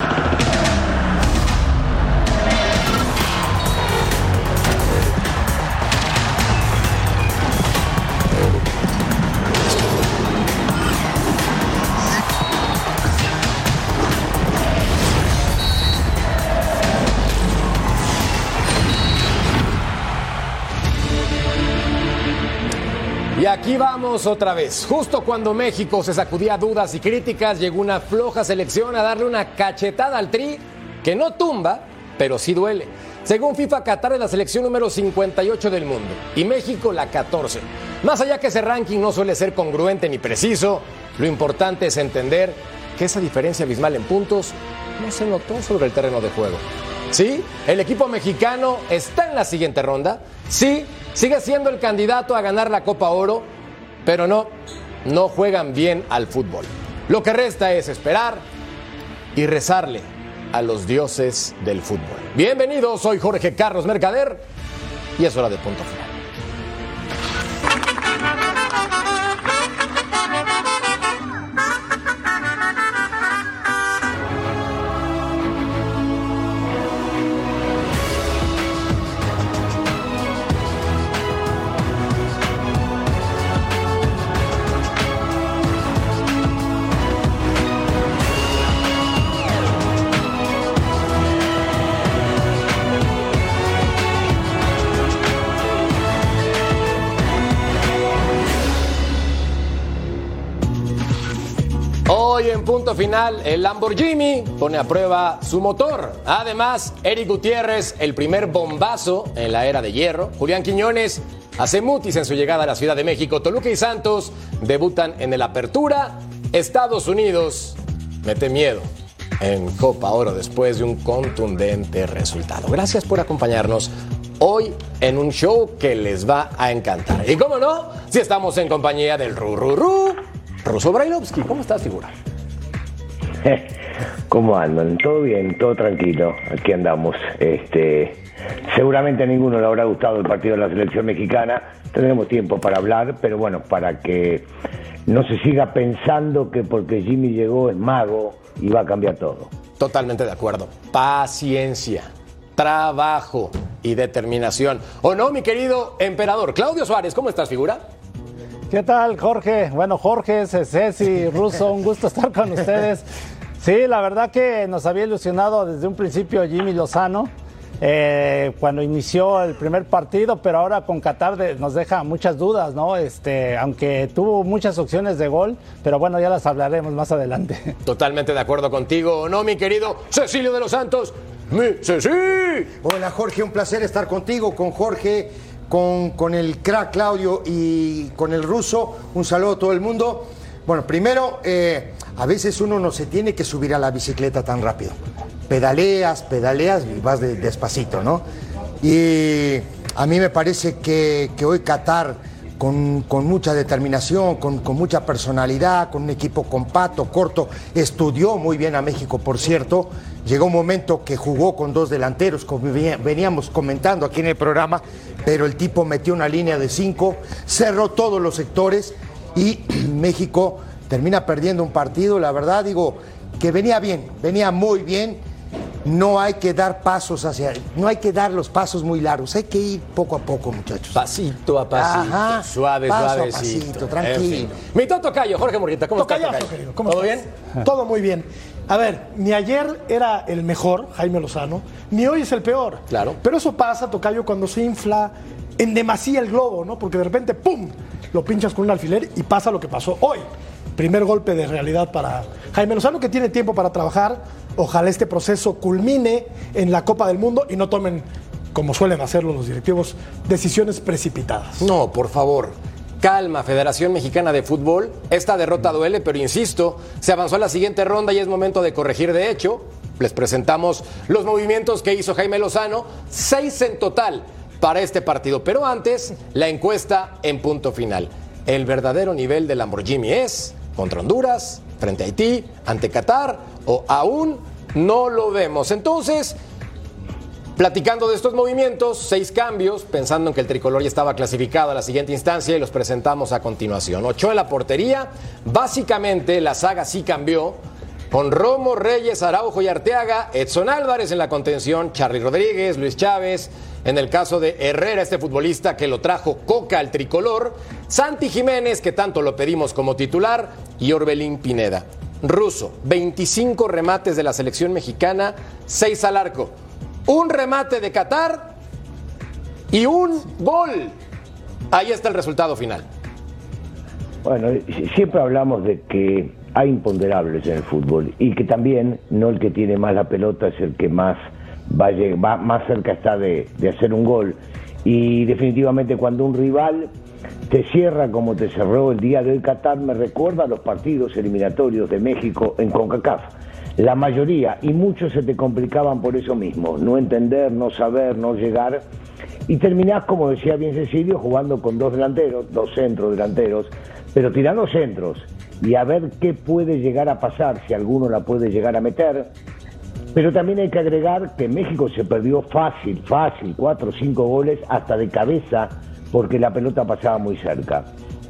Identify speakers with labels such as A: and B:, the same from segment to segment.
A: Y aquí vamos otra vez. Justo cuando México se sacudía dudas y críticas, llegó una floja selección a darle una cachetada al tri que no tumba, pero sí duele. Según FIFA, Qatar es la selección número 58 del mundo y México la 14. Más allá que ese ranking no suele ser congruente ni preciso, lo importante es entender que esa diferencia abismal en puntos no se notó sobre el terreno de juego. Sí, el equipo mexicano está en la siguiente ronda. Sí, sigue siendo el candidato a ganar la Copa Oro, pero no, no juegan bien al fútbol. Lo que resta es esperar y rezarle a los dioses del fútbol. Bienvenidos, soy Jorge Carlos Mercader y es hora de punto final. Final, el Lamborghini pone a prueba su motor. Además, Eric Gutiérrez, el primer bombazo en la era de hierro. Julián Quiñones hace mutis en su llegada a la Ciudad de México. Toluca y Santos debutan en el Apertura. Estados Unidos mete miedo en Copa Oro después de un contundente resultado. Gracias por acompañarnos hoy en un show que les va a encantar. Y cómo no, si estamos en compañía del Ru Ru Ru, Ruso Brailovsky. ¿Cómo estás, figura?
B: ¿Cómo andan? ¿Todo bien? ¿Todo tranquilo? Aquí andamos. Este, seguramente a ninguno le habrá gustado el partido de la selección mexicana. Tendremos tiempo para hablar, pero bueno, para que no se siga pensando que porque Jimmy llegó es mago y va a cambiar todo.
A: Totalmente de acuerdo. Paciencia, trabajo y determinación. ¿O no, mi querido emperador? Claudio Suárez, ¿cómo estás, figura?
C: ¿Qué tal, Jorge? Bueno, Jorge, Ceci, Russo, un gusto estar con ustedes. Sí, la verdad que nos había ilusionado desde un principio Jimmy Lozano. eh, cuando inició el primer partido, pero ahora con Qatar de- nos deja muchas dudas, ¿no? Este, aunque tuvo muchas opciones de gol, pero bueno, ya las hablaremos más adelante.
A: Totalmente de acuerdo contigo, ¿o no, mi querido Cecilio de los Santos? ¡Mi Ceci!
D: Hola Jorge, un placer estar contigo, con Jorge, con, con el crack Claudio y con el ruso. Un saludo a todo el mundo. Bueno, primero, eh, a veces uno no se tiene que subir a la bicicleta tan rápido. Pedaleas, pedaleas y vas de- despacito, ¿no? Y a mí me parece que, hoy Qatar, con, con mucha determinación, con, con mucha personalidad, con un equipo compacto, corto, estudió muy bien a México, por cierto. Llegó un momento que jugó con dos delanteros, como venía- veníamos comentando aquí en el programa, pero el tipo metió una línea de cinco, cerró todos los sectores y México termina perdiendo un partido, la verdad digo que venía bien, venía muy bien. No hay que dar pasos hacia, no hay que dar los pasos muy largos, hay que ir poco a poco, muchachos.
A: Pasito a pasito,
D: Ajá,
A: suave,
D: paso a
A: suavecito.
D: pasito,
A: En
D: tranquilo.
A: fin. Mi Toto Cayo, Jorge Morrita, ¿cómo estás,
E: Tocayazo,
A: Tocayo?
E: querido. ¿Cómo
A: ¿Todo
E: estás?
A: bien?
E: Todo muy bien. A ver, ni ayer era el mejor, Jaime Lozano, ni hoy es el peor.
A: Claro.
E: Pero eso pasa, Tocayo, cuando se infla en demasía el globo, ¿no? Porque de repente, ¡pum! Lo pinchas con un alfiler y pasa lo que pasó hoy. Primer golpe de realidad para Jaime Lozano, que tiene tiempo para trabajar. Ojalá este proceso culmine en la Copa del Mundo y no tomen, como suelen hacerlo los directivos, decisiones precipitadas.
A: No, por favor. Calma, Federación Mexicana de Fútbol. Esta derrota duele, pero insisto, se avanzó a la siguiente ronda y es momento de corregir. De hecho, Les presentamos los movimientos que hizo Jaime Lozano, seis en total para este partido. Pero antes, la encuesta en punto final. El verdadero nivel de Lamborghini es contra Honduras, frente a Haití, ante Qatar o aún no lo vemos. Entonces, platicando de estos movimientos, seis cambios, pensando en que el tricolor ya estaba clasificado a la siguiente instancia y los presentamos a continuación. Ocho en la portería, básicamente la saga sí cambió. Con Romo, Reyes, Araujo y Arteaga, Edson Álvarez en la contención, Charly Rodríguez, Luis Chávez, en el caso de Herrera, este futbolista que lo trajo Coca al tricolor, Santi Jiménez, que tanto lo pedimos como titular, y Orbelín Pineda. Ruso, 25 remates de la selección mexicana, 6 al arco. Un remate de Qatar y un gol. Ahí está el resultado final.
B: Bueno, siempre hablamos de que hay imponderables en el fútbol y que también no el que tiene más la pelota es el que más va, va más cerca está de, de hacer un gol. Y definitivamente cuando un rival te cierra como te cerró el día de hoy Qatar, me recuerda a los partidos eliminatorios de México en CONCACAF. La mayoría y muchos se te complicaban por eso mismo, no entender, no saber, no llegar. Y terminás, como decía bien Cecilio, jugando con dos delanteros, dos centros delanteros, pero tirando centros y a ver qué puede llegar a pasar, si alguno la puede llegar a meter. Pero también hay que agregar que México se perdió fácil, fácil, cuatro o cinco goles hasta de cabeza porque la pelota pasaba muy cerca.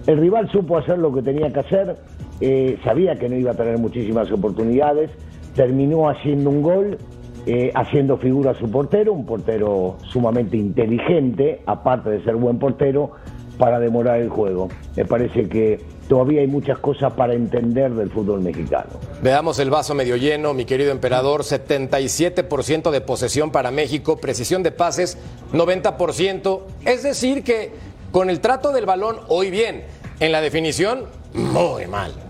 B: El rival supo hacer lo que tenía que hacer, eh, sabía que no iba a tener muchísimas oportunidades, terminó haciendo un gol, eh, haciendo figura a su portero, un portero sumamente inteligente, aparte de ser buen portero, para demorar el juego. Me parece que todavía hay muchas cosas para entender del fútbol mexicano.
A: Veamos el vaso medio lleno, mi querido emperador, 77% de posesión para México, precisión de pases 90%, es decir que con el trato del balón hoy bien, en la definición muy mal.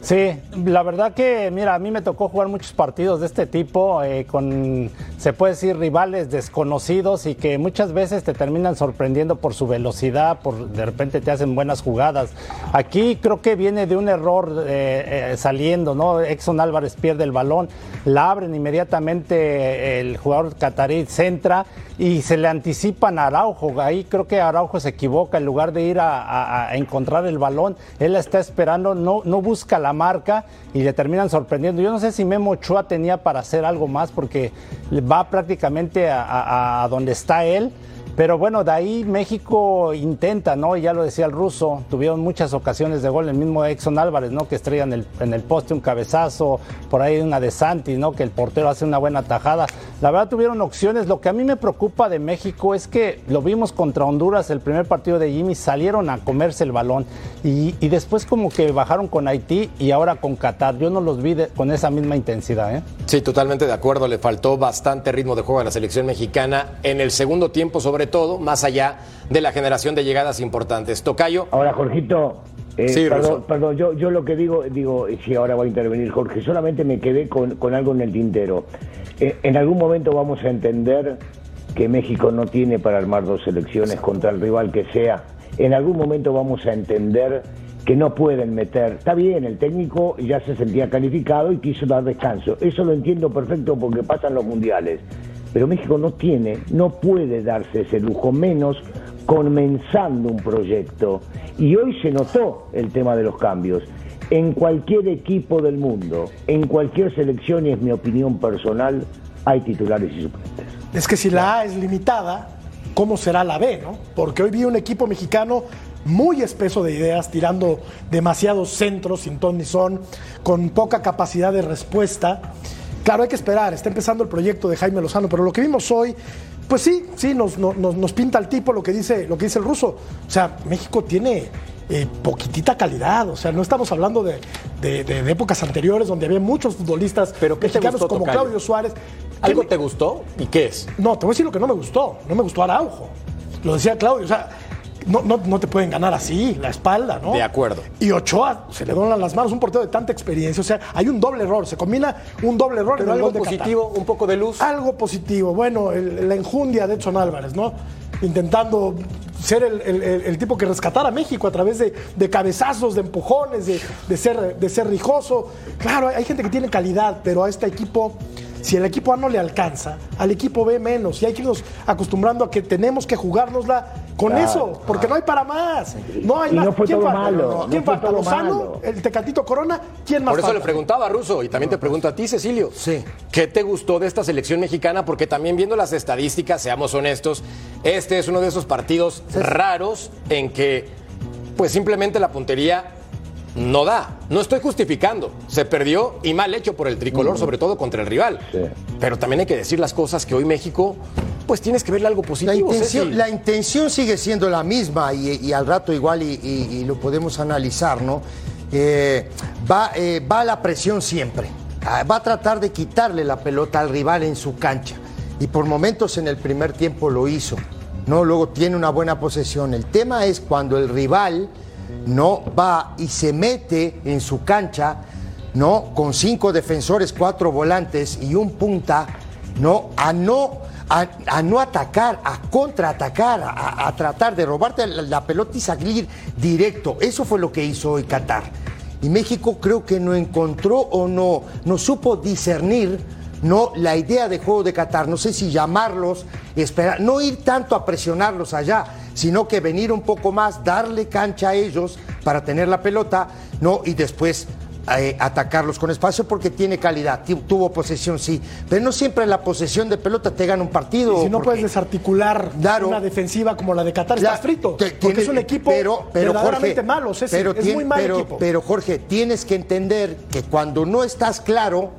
C: Sí, la verdad que, mira, a mí me tocó jugar muchos partidos de este tipo eh, con, se puede decir, rivales desconocidos y que muchas veces te terminan sorprendiendo por su velocidad, por de repente te hacen buenas jugadas. Aquí creo que viene de un error eh, eh, saliendo, ¿no? Exxon Álvarez pierde el balón, la abren inmediatamente el jugador catarí centra y se le anticipan a Araujo. Ahí creo que Araujo se equivoca en lugar de ir a, encontrar el balón, él la está esperando, no, no busca la marca y le terminan sorprendiendo. Yo no sé si Memo Ochoa tenía para hacer algo más porque va prácticamente a donde está él pero bueno, de ahí México intenta, ¿no? Y ya lo decía el ruso, tuvieron muchas ocasiones de gol, el mismo Exxon Álvarez, ¿no? Que estrella en el, en el poste un cabezazo, por ahí una de Santi, ¿no? Que el portero hace una buena tajada. La verdad tuvieron opciones. Lo que a mí me preocupa de México es que lo vimos contra Honduras, el primer partido de Jimmy, salieron a comerse el balón y, y después como que bajaron con Haití y ahora con Qatar. Yo no los vi con esa misma intensidad, ¿eh?
A: Sí, totalmente de acuerdo. Le faltó bastante ritmo de juego a la selección mexicana en el segundo tiempo, sobre todo, más allá de la generación de llegadas importantes. Tocayo.
B: Ahora, Jorgito, eh, perdón, perdón, yo, yo lo que digo, digo, si ahora va a intervenir Jorge, solamente me quedé con, con algo en el tintero. Eh, en algún momento vamos a entender que México no tiene para armar dos selecciones contra el rival que sea. En algún momento vamos a entender que no pueden meter. Está bien, el técnico ya se sentía calificado y quiso dar descanso. Eso lo entiendo perfecto porque pasan los mundiales. Pero México no tiene, no puede darse ese lujo, menos comenzando un proyecto. Y hoy se notó el tema de los cambios. En cualquier equipo del mundo, en cualquier selección, y es mi opinión personal, hay titulares y suplentes.
E: Es que si la A es limitada, ¿cómo será la B, no? Porque hoy vi un equipo mexicano muy espeso de ideas, tirando demasiados centros sin ton ni son, con poca capacidad de respuesta. Claro, hay que esperar, está empezando el proyecto de Jaime Lozano, pero lo que vimos hoy, pues sí, sí, nos, nos, nos pinta el tipo lo que, dice, lo que dice el ruso. O sea, México tiene eh, poquitita calidad, o sea, no estamos hablando de, de, de, épocas anteriores donde había muchos futbolistas
A: ¿Pero qué
E: mexicanos
A: gustó,
E: como
A: Tocayo?
E: Claudio Suárez.
A: ¿Algo
E: ¿Qué
A: te gustó? ¿Y qué es?
E: No, te voy a decir lo que no me gustó. No me gustó Araujo. Lo decía Claudio. O sea, no, no, no te pueden ganar así, la espalda, ¿no?
A: De acuerdo.
E: Y Ochoa se le donan las manos, un portero de tanta experiencia. O sea, hay un doble error. Se combina un doble error
A: Pero
E: en el
A: algo
E: gol de Qatar.
A: positivo, un poco de luz.
E: Algo positivo. Bueno, el- la enjundia de Edson Álvarez, ¿no? Intentando ser el, el- tipo que rescatara a México a través de, de cabezazos, de empujones, de, de ser, de ser rijoso. Claro, hay, hay gente que tiene calidad, pero a este equipo Si el equipo A no le alcanza, al equipo B menos. Y hay que irnos acostumbrando a que tenemos que jugárnosla con eso, porque no hay para más. No hay
B: Y
E: más.
B: no fue
E: ¿Quién
B: todo
E: falta?
B: malo,
E: ¿Quién
B: no fue
E: falta? ¿Lozano?
B: malo.
E: ¿El Tecatito Corona? ¿Quién más
A: Por eso
E: falta?
A: le preguntaba a Russo y también te pregunto a ti, Cecilio.
D: Sí.
A: ¿Qué te gustó de esta selección mexicana? Porque también viendo las estadísticas, seamos honestos, este es uno de esos partidos raros en que, pues simplemente la puntería no da. No estoy justificando. Se perdió y mal hecho por el tricolor, sobre todo contra el rival.
B: Sí.
A: Pero también hay que decir las cosas que hoy México, pues tienes que verle algo
D: La
A: positivo.
D: intención,
A: Ceci.
D: la intención sigue siendo la misma y, y al rato igual y, y- y lo podemos analizar, ¿no? Eh, va, eh, va a la presión siempre. Ah, Va a tratar de quitarle la pelota al rival en su cancha. Y por momentos en el primer tiempo lo hizo. ¿no? Luego tiene una buena posesión. El tema es cuando el rival no va y se mete en su cancha, ¿no? Con cinco defensores, cuatro volantes y un punta, ¿no? A no, a, no atacar, a contraatacar, a, tratar de robarte la, la pelota y salir directo. Eso fue lo que hizo hoy Qatar. Y México creo que no encontró o no, no supo discernir no la idea de juego de Qatar, no sé si llamarlos, esperar, no ir tanto a presionarlos allá, sino que venir un poco más, darle cancha a ellos para tener la pelota, no y después eh, atacarlos con espacio porque tiene calidad, tu- tuvo posesión sí, pero no siempre la posesión de pelota te gana un partido.
E: Y si no puedes desarticular
D: Claro.
E: una defensiva como la de Qatar,
D: ya,
E: estás frito.
D: te-
E: porque
D: tiene-
E: es un equipo
D: pero, pero,
E: verdaderamente
D: Jorge,
E: malo, Ceci,
D: pero
E: es muy mal
D: pero-
E: equipo.
D: Pero Jorge, tienes que entender que cuando no estás claro,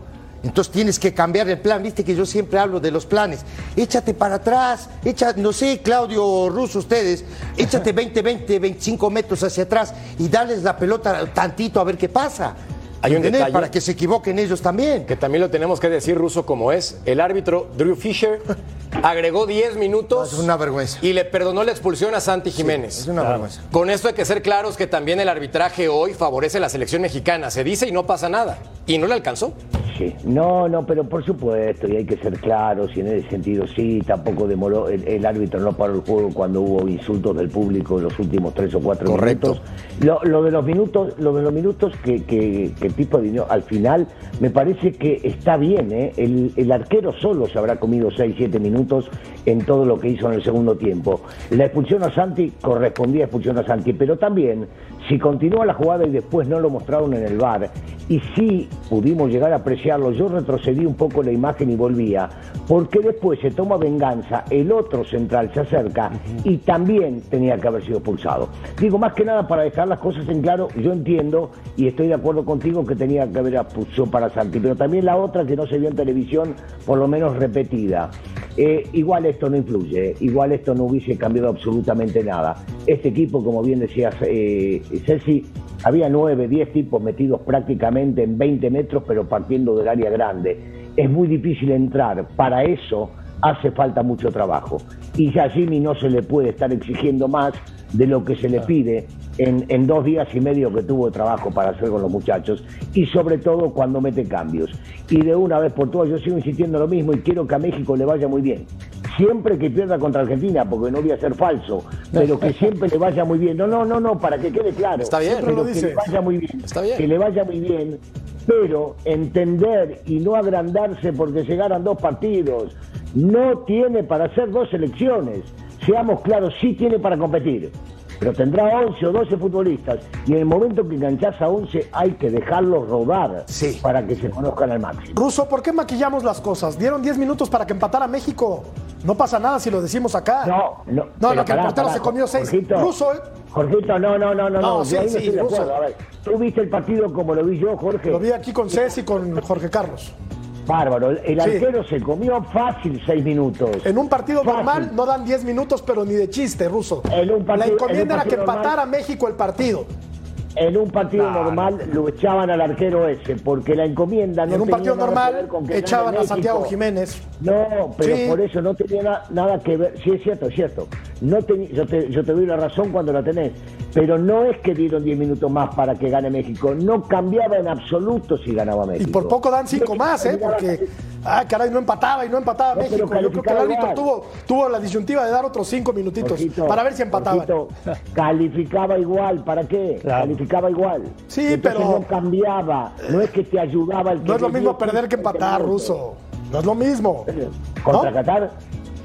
D: entonces tienes que cambiar el plan. Viste que yo siempre hablo de los planes. Échate para atrás, echa, no sé, Claudio Russo, ustedes, échate 20, 20, 25 metros hacia atrás y darles la pelota tantito a ver qué pasa.
A: Hay un detalle.
D: Para que se equivoquen ellos también.
A: que también lo tenemos que decir ruso como es. El árbitro Drew Fisher agregó 10 minutos
D: Es una vergüenza.
A: y le perdonó la expulsión a Santi Jiménez.
D: Es una vergüenza.
A: Con esto hay que ser claros que también el arbitraje hoy favorece a la selección mexicana. Se dice y no pasa nada. Y no le alcanzó.
B: Sí. No, no, pero por supuesto, y hay que ser claros, y en ese sentido sí, tampoco demoró, el, el árbitro no paró el juego cuando hubo insultos del público en los últimos tres o cuatro
A: Correcto.
B: minutos. Lo, lo de los minutos, lo de los minutos que, que, que Pipo adivinó al final, me parece que está bien, ¿eh? El, el arquero solo se habrá comido seis, siete minutos en todo lo que hizo en el segundo tiempo. La expulsión a Santi correspondía a expulsión a Santi, pero también, si continúa la jugada y después no lo mostraron en el bar, y sí pudimos llegar a apreciarlo, yo retrocedí un poco la imagen y volvía, porque después se toma venganza, el otro central se acerca y también tenía que haber sido expulsado. Digo, más que nada para dejar las cosas en claro, yo entiendo y estoy de acuerdo contigo que tenía que haber expulsión para Santi, pero también la otra que no se vio en televisión, por lo menos repetida. Eh, igual esto no influye, igual esto no hubiese cambiado absolutamente nada. Este equipo, como bien decías, eh, Ceci, había nueve, diez tipos metidos prácticamente en 20 metros, pero partiendo del área grande. Es muy difícil entrar, para eso hace falta mucho trabajo. Y ya a Jimmy no se le puede estar exigiendo más de lo que se le pide en, en dos días y medio que tuvo de trabajo para hacer con los muchachos y sobre todo cuando mete cambios. Y de una vez por todas yo sigo insistiendo lo mismo y quiero que a México le vaya muy bien. Siempre que pierda contra Argentina, porque no voy a ser falso, pero que siempre le vaya muy bien. No, no, no, no, para que quede claro.
A: Está bien.
E: Siempre lo
B: Pero que
E: dice.
B: le vaya muy bien.
A: Está bien.
B: Que le vaya muy bien, pero entender y no agrandarse porque llegaran dos partidos. No tiene para hacer dos elecciones. Seamos claros, sí tiene para competir. Pero tendrá 11 o 12 futbolistas y en el momento que enganchás a 11 hay que dejarlos rodar
D: Sí.
B: para que se conozcan al máximo.
E: Ruso, ¿por qué maquillamos las cosas? Dieron 10 minutos para que empatara México. No pasa nada si lo decimos acá.
B: No, no.
E: No, no, que el
B: pará,
E: portero
B: pará,
E: se comió seis.
B: Jorgito,
E: Ruso, ¿eh?
B: Jorgito, no, no, no, no,
E: No,
B: no.
E: sí,
B: no
E: sí,
B: estoy de
E: Ruso.
B: acuerdo. A ver, tú viste el partido como lo vi yo, Jorge.
E: Lo vi aquí con Ceci y con Jorge Carlos.
B: Bárbaro. El
E: Sí.
B: arquero se comió fácil seis minutos.
E: En un partido
B: Fácil.
E: normal no dan 10 minutos, pero ni de chiste, Ruso.
B: En un partido-
E: La encomienda
B: en
E: era que
B: normal-
E: empatara México el partido.
B: En un partido
E: No,
B: normal lo echaban al arquero ese, porque la encomienda no
E: en un
B: tenía
E: partido normal
B: con que
E: echaban a Santiago. Jiménez.
B: No, pero
E: Sí.
B: por eso no tenía na- nada que ver. Sí, es cierto, es cierto. No teni- yo, te, yo te doy la razón cuando la tenés. Pero no es que dieron 10 minutos más para que gane México. No cambiaba en absoluto si ganaba
E: Y
B: México.
E: por poco dan cinco
B: México
E: más, ¿eh? Porque, ah, caray, no empataba y no empataba
B: No,
E: México. Yo creo que el árbitro tuvo, tuvo la disyuntiva de dar otros cinco minutitos
B: Jorgito,
E: para ver si empataban.
B: Jorgito, calificaba igual, ¿para qué?
C: Claro.
B: Calificaba igual.
E: Sí,
B: Entonces
E: pero-
B: no cambiaba, no es que te ayudaba el que
E: No es lo mismo perder que
B: 15
E: empatar. Ruso. No es lo mismo.
B: ¿Contra
E: ¿No?
B: Qatar?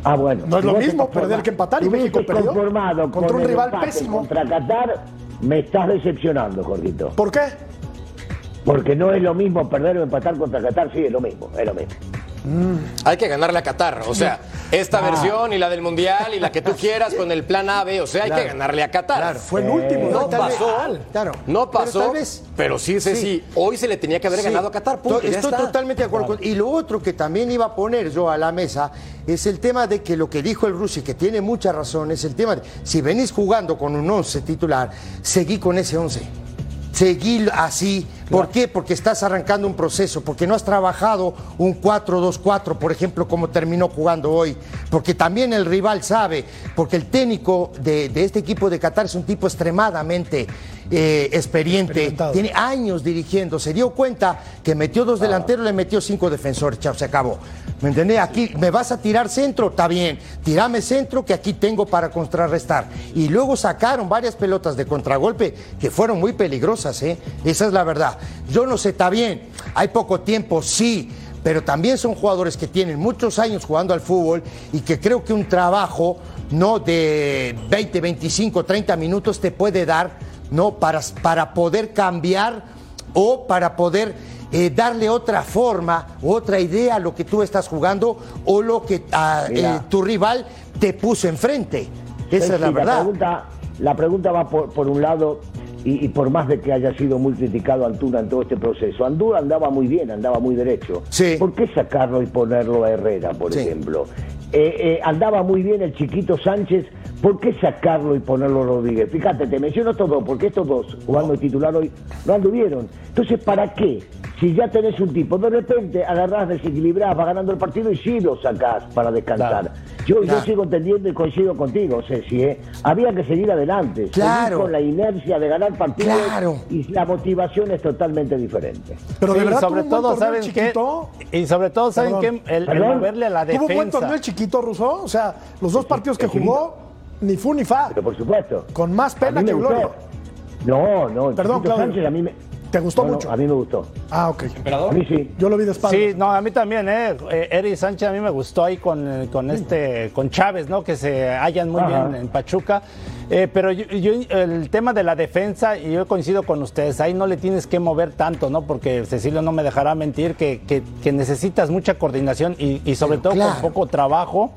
B: Ah, bueno.
E: No es lo mismo perder que empatar y México perdió contra
B: con
E: un rival pésimo.
B: Contra Qatar, me estás decepcionando, Jorgito.
E: ¿Por qué?
B: Porque no es lo mismo perder o empatar contra Qatar, sí, es lo mismo, es lo mismo.
A: Hay que ganarle a Qatar. O sea, esta versión y la del Mundial y la que tú quieras con el plan A, B. O sea, hay que ganarle a Qatar.
D: Claro,
E: Fue el último.
A: No
D: tal vez-
A: pasó.
D: claro.
A: No pasó. Pero,
D: vez-
A: sí, sí, sí. Hoy se le tenía que haber
D: Sí.
A: ganado a Qatar. Punto,
D: Estoy
A: está.
D: totalmente de acuerdo. con- Y lo otro que también iba a poner yo a la mesa es el tema de que lo que dijo el Rusi, que tiene mucha razón, es el tema de si venís jugando con un 11 titular, seguí con ese 11. Seguí así. ¿Por qué? Porque estás arrancando un proceso, porque no has trabajado un 4-2-4, por ejemplo, como terminó jugando hoy. Porque también el rival sabe, porque el técnico de, de este equipo de Qatar es un tipo extremadamente eh, experiente, tiene años dirigiendo, se dio cuenta que metió dos delanteros, le metió cinco defensores, chao, se acabó. ¿Me entendés? Aquí me vas a tirar centro, está bien, tirame centro que aquí tengo para contrarrestar. Y luego sacaron varias pelotas de contragolpe que fueron muy peligrosas, ¿eh? Esa es la verdad. Yo no sé, está bien, hay poco tiempo, sí. Pero también son jugadores que tienen muchos años jugando al fútbol y que creo que un trabajo no de 20, 25, 30 minutos te puede dar no para, para poder cambiar o para poder eh, darle otra forma, otra idea a lo que tú estás jugando o lo que ah,
B: Mira.
D: eh, tu rival te puso enfrente. Esa es la verdad.
B: pregunta, la pregunta va por, por un lado, y, y por más de que haya sido muy criticado Antuna en todo este proceso, Antuna andaba muy bien, andaba muy derecho.
D: Sí.
B: ¿Por qué sacarlo y ponerlo a Herrera, por
D: Sí.
B: ejemplo? Eh, eh, andaba muy bien el chiquito Sánchez, ¿por qué sacarlo y ponerlo a Rodríguez? Fíjate, te menciono estos dos, porque estos dos, jugando de titular hoy, no anduvieron. Entonces, ¿para qué? Si ya tenés un tipo, de repente agarrás, desequilibrás, vas ganando el partido y sí lo sacás para descansar. Yo
D: Claro.
B: sigo entendiendo y coincido contigo, Ceci, ¿eh? había que seguir adelante, seguir
D: Claro.
B: con la inercia de ganar partidos
D: Claro.
B: y la motivación es totalmente diferente.
E: Pero de
C: Sí,
E: verdad tuvo
C: sobre todo, ¿saben
E: chiquito.
C: Y sobre todo, ¿saben
E: Perdón.
C: qué? El, el moverle a la
E: Tuvo un buen torneo
C: defensa.
E: el chiquito ruso. O sea, los dos partidos que jugó, ni fu ni fa.
B: Pero por supuesto.
E: Con más
B: a
E: pena que gloria.
B: No, no, el
E: Perdón, Claudio.
B: Sánchez a mí me...
E: ¿Te gustó mucho?
B: a mí me gustó.
E: Ah, ok.
B: A mí sí.
E: Yo lo vi de espalda.
C: Sí, no, a mí también, ¿eh? Eh, Eri Sánchez a mí me gustó ahí con, con este, con Chávez, ¿no? Que se hallan muy
B: Ajá.
C: bien en Pachuca. Eh, pero yo, yo- el tema de la defensa, y yo coincido con ustedes, ahí no le tienes que mover tanto, ¿no? Porque Cecilio no me dejará mentir que, que- que necesitas mucha coordinación y, y sobre todo
D: claro.
C: con poco trabajo.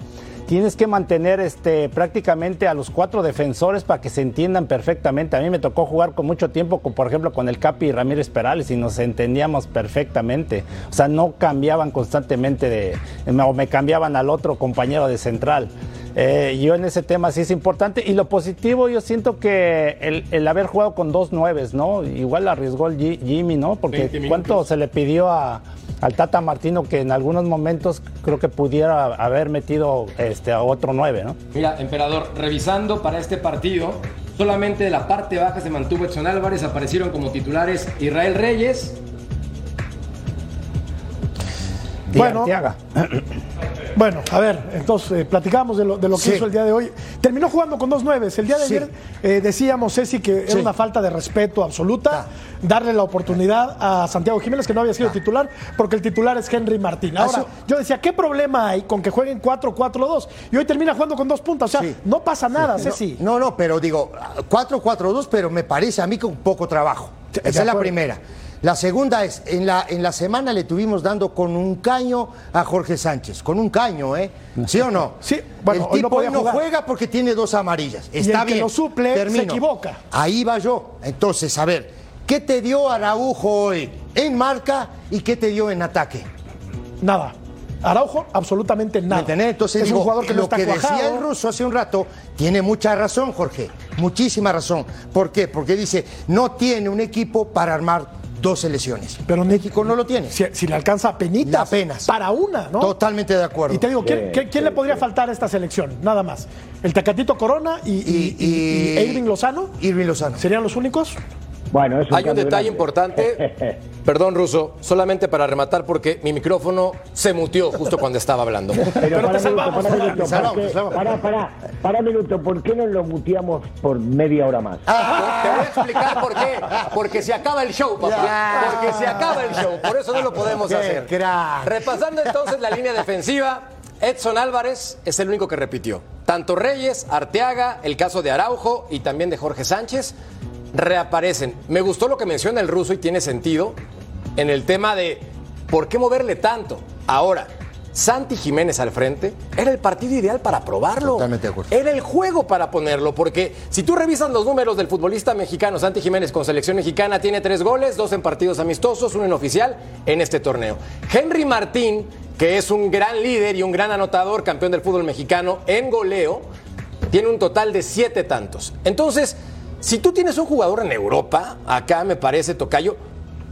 C: Tienes que mantener este, prácticamente a los cuatro defensores para que se entiendan perfectamente. A mí me tocó jugar con mucho tiempo, con, por ejemplo, con el Capi Ramírez Perales y nos entendíamos perfectamente. O sea, no cambiaban constantemente de, o me cambiaban al otro compañero de central. Eh, yo en ese tema sí es importante. Y lo positivo, yo siento que el, el haber jugado con dos nueves, ¿no? Igual arriesgó el Jimmy, ¿no? Porque
A: 20
C: ¿cuánto se le pidió a, al Tata Martino que en algunos momentos creo que pudiera haber metido este, a otro nueve, ¿no?
A: Mira, emperador, revisando para este partido, solamente de la parte baja se mantuvo Edson Álvarez, aparecieron como titulares Israel Reyes,
E: Bueno.
C: Arteaga.
E: Bueno, a ver, entonces eh, platicamos de lo, de lo que
D: Sí.
E: hizo el día de hoy. Terminó jugando con dos nueves. El día de
D: Sí.
E: ayer eh, decíamos, Ceci, que era
D: Sí.
E: una falta de respeto absoluta darle la oportunidad a Santiago Jiménez, que no había sido titular, porque el titular es Henry Martín. Ahora,
D: Eso-
E: yo decía, ¿qué problema hay con que jueguen 4-4-2? Y hoy termina jugando con dos puntas. O sea,
D: Sí.
E: no pasa nada, Ceci.
D: No, no, pero digo, 4-4-2, pero me parece a mí con poco trabajo.
E: Sí,
D: Esa es la primera. La segunda es, en la, en la semana le tuvimos dando con un caño a Jorge Sánchez, con un caño, ¿eh? ¿Sí o no?
E: Sí, bueno,
D: el
E: hoy no
D: tipo hoy no juega porque tiene dos amarillas.
E: Y
D: Está
E: el que
D: bien.
E: lo suple se
D: termino.
E: equivoca.
D: Ahí va yo. Entonces, a ver, ¿qué te dio Araujo hoy en marca y qué te dio en ataque?
E: Nada. Araujo, absolutamente
D: ¿Me
E: nada.
D: entendés? Entonces
E: es
D: digo,
E: un jugador que no
D: lo
E: está
D: que decía
E: cuajado.
D: el ruso hace un rato tiene mucha razón, Jorge. Muchísima razón. ¿Por qué? Porque dice, no tiene un equipo para armar dos selecciones.
E: Pero
D: México no lo tiene.
E: Si, si le alcanza a penitas.
D: Apenas.
E: Para una, ¿no?
D: Totalmente de acuerdo.
E: Y te digo, ¿quién,
B: Sí,
E: quién- quién
B: sí,
E: le podría
B: sí.
E: faltar a esta selección? Nada más. El Tecatito Corona y, y,
D: Y-
E: y- y
D: y-
E: Irving Lozano.
D: Irving Lozano.
E: ¿Serían los únicos?
B: Bueno, es un
A: Hay un detalle
B: grande.
A: importante. Perdón, Ruso, solamente para rematar porque mi micrófono se muteó justo cuando estaba hablando.
B: Pero,
E: Pero
B: para
E: te
B: minuto, para minuto,
D: Te salvamos,
B: ¿por qué-
D: te salvamos.
B: para, para, para minuto, ¿por qué no lo muteamos por media hora más?
D: Ah,
A: Te voy a explicar por qué. Porque se acaba el show, papá. Porque se acaba el show. Por eso no lo podemos hacer.
D: crack.
A: Repasando entonces la línea defensiva, Edson Álvarez es el único que repitió. Tanto Reyes, Arteaga, el caso de Araujo y también de Jorge Sánchez reaparecen. Me gustó lo que menciona el ruso y tiene sentido en el tema de por qué moverle tanto. Ahora, Santi Jiménez al frente era el partido ideal para probarlo.
D: Totalmente de acuerdo.
A: Era el juego para ponerlo, porque si tú revisas los números del futbolista mexicano, Santi Jiménez con selección mexicana tiene tres goles, dos en partidos amistosos, uno en oficial en este torneo. Henry Martín, que es un gran líder y un gran anotador, campeón del fútbol mexicano en goleo, tiene un total de siete tantos. Entonces, si tú tienes un jugador en Europa, acá me parece Tocayo,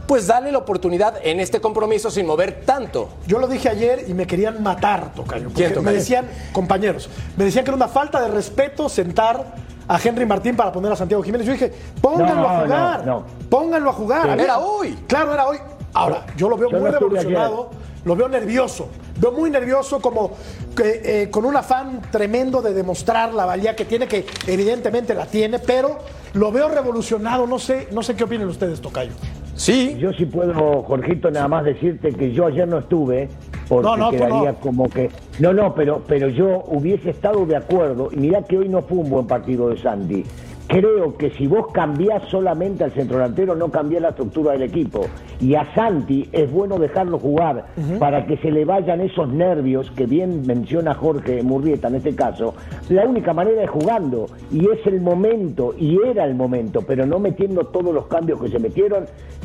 A: pues dale la oportunidad en este compromiso sin mover tanto.
E: Yo lo dije ayer y me querían matar, Tocayo. Porque me decían, compañeros, me decían que era una falta de respeto sentar a Henry Martín para poner a Santiago Jiménez. Yo dije, pónganlo
B: No,
E: a jugar.
B: no, no.
E: Pónganlo a jugar.
A: Era hoy.
E: Claro, era hoy. Ahora, yo lo veo
B: Yo
E: muy revolucionado, lo veo nervioso. Veo muy nervioso, como que, eh, con un afán tremendo de demostrar la valía que tiene, que evidentemente la tiene, pero lo veo revolucionado. No sé, no sé qué opinan ustedes, Tocayo.
A: Sí,
B: Yo sí puedo, Jorgito, nada más decirte que yo ayer no estuve, porque
E: No,
B: quedaría
E: no.
B: como que... No, no, pero, pero yo hubiese estado de acuerdo, y mirá que hoy no fue un buen partido de Santi. Creo que si vos cambiás solamente al centrodelantero, no cambiás la estructura del equipo. Y a Santi es bueno dejarlo jugar para que se le vayan esos nervios que bien menciona Jorge Murrieta en este caso. La única manera es jugando, y es el momento, y era el momento, pero no metiendo todos los cambios que se metieron.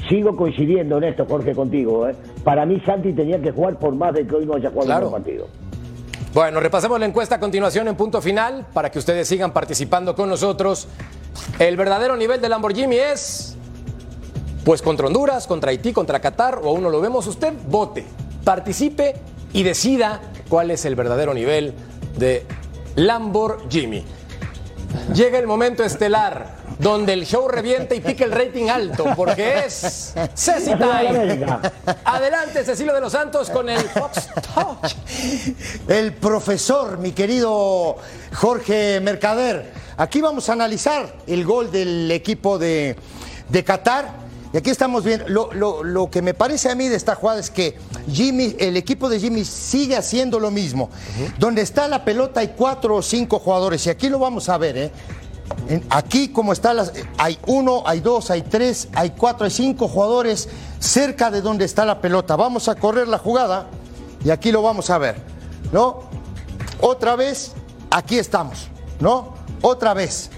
B: Sigo coincidiendo en esto, Jorge, contigo. ¿eh? Para mí, Santi tenía que jugar por más de que hoy no haya jugado
A: Claro.
B: un partido.
A: Bueno, repasemos la encuesta a continuación en punto final para que ustedes sigan participando con nosotros. El verdadero nivel de Lamborghini es, pues contra Honduras, contra Haití, contra Qatar o aún no lo vemos. Usted vote, participe y decida cuál es el verdadero nivel de Lamborghini. Llega el momento estelar donde el show revienta y pique el rating alto porque es Ceci Time. Adelante, Cecilio de los Santos con el Fox Touch.
D: El profesor, mi querido Jorge Mercader. Aquí vamos a analizar el gol del equipo de, de Qatar. Y aquí estamos viendo, lo, lo- lo que me parece a mí de esta jugada es que Jimmy, el equipo de Jimmy sigue haciendo lo mismo. Donde está la pelota hay cuatro o cinco jugadores. Y aquí lo vamos a ver, ¿eh? Aquí como está las, hay uno, hay dos, hay tres, hay cuatro, hay cinco jugadores cerca de donde está la pelota. Vamos a correr la jugada y aquí lo vamos a ver, ¿no? Otra vez, aquí estamos, ¿no? Otra vez.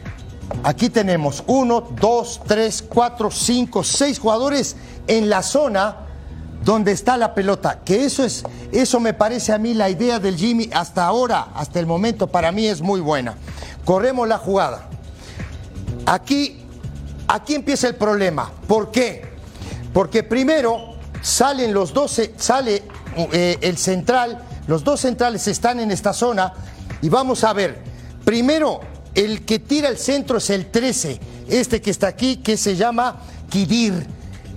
D: Aquí tenemos uno, dos, tres, cuatro, cinco, seis jugadores en la zona donde está la pelota. Que eso es, eso me parece a mí la idea del Jimmy hasta ahora, hasta el momento, para mí es muy buena. Corremos la jugada. Aquí, aquí empieza el problema. ¿Por qué? Porque primero salen los dos, sale eh, el central, los dos centrales están en esta zona y vamos a ver. Primero, el que tira el centro es el 13, este que está aquí, que se llama Kidir.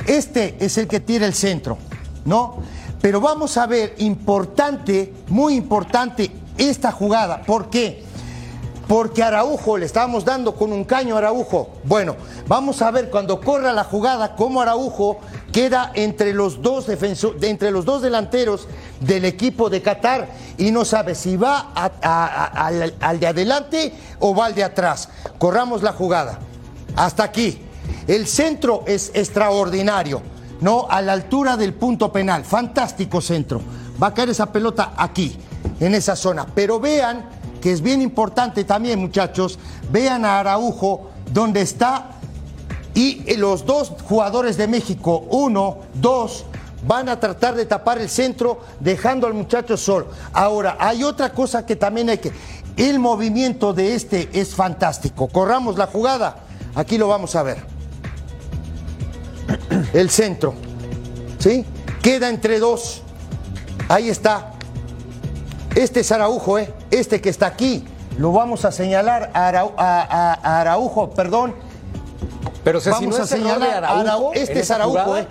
D: Este es el que tira el centro, ¿no? Pero vamos a ver, importante, muy importante, esta jugada. ¿Por qué? Porque Araujo, le estábamos dando con un caño a Araujo. Bueno, vamos a ver cuando corra la jugada cómo Araujo queda entre los dos entre los dos delanteros del equipo de Qatar y no sabe si va al, al de adelante o va al de atrás. Corramos la jugada. Hasta aquí. El centro es extraordinario, ¿no? A la altura del punto penal. Fantástico centro. Va a caer esa pelota aquí, en esa zona. Pero vean que es bien importante también, muchachos, vean a Araujo donde está y los dos jugadores de México, uno, dos, van a tratar de tapar el centro dejando al muchacho solo. Ahora, hay otra cosa que también hay que... El movimiento de este es fantástico. Corramos la jugada. Aquí lo vamos a ver. El centro. ¿Sí? Queda entre dos. Ahí está. Este es Araujo, ¿eh? Este que está aquí. Lo vamos a señalar a, Arau- a- a- a Araujo, perdón.
A: Pero, Ceci,
D: vamos
A: ¿no
D: a señalar a
A: Araujo
D: Este es Araujo,
A: jugada?
D: ¿eh?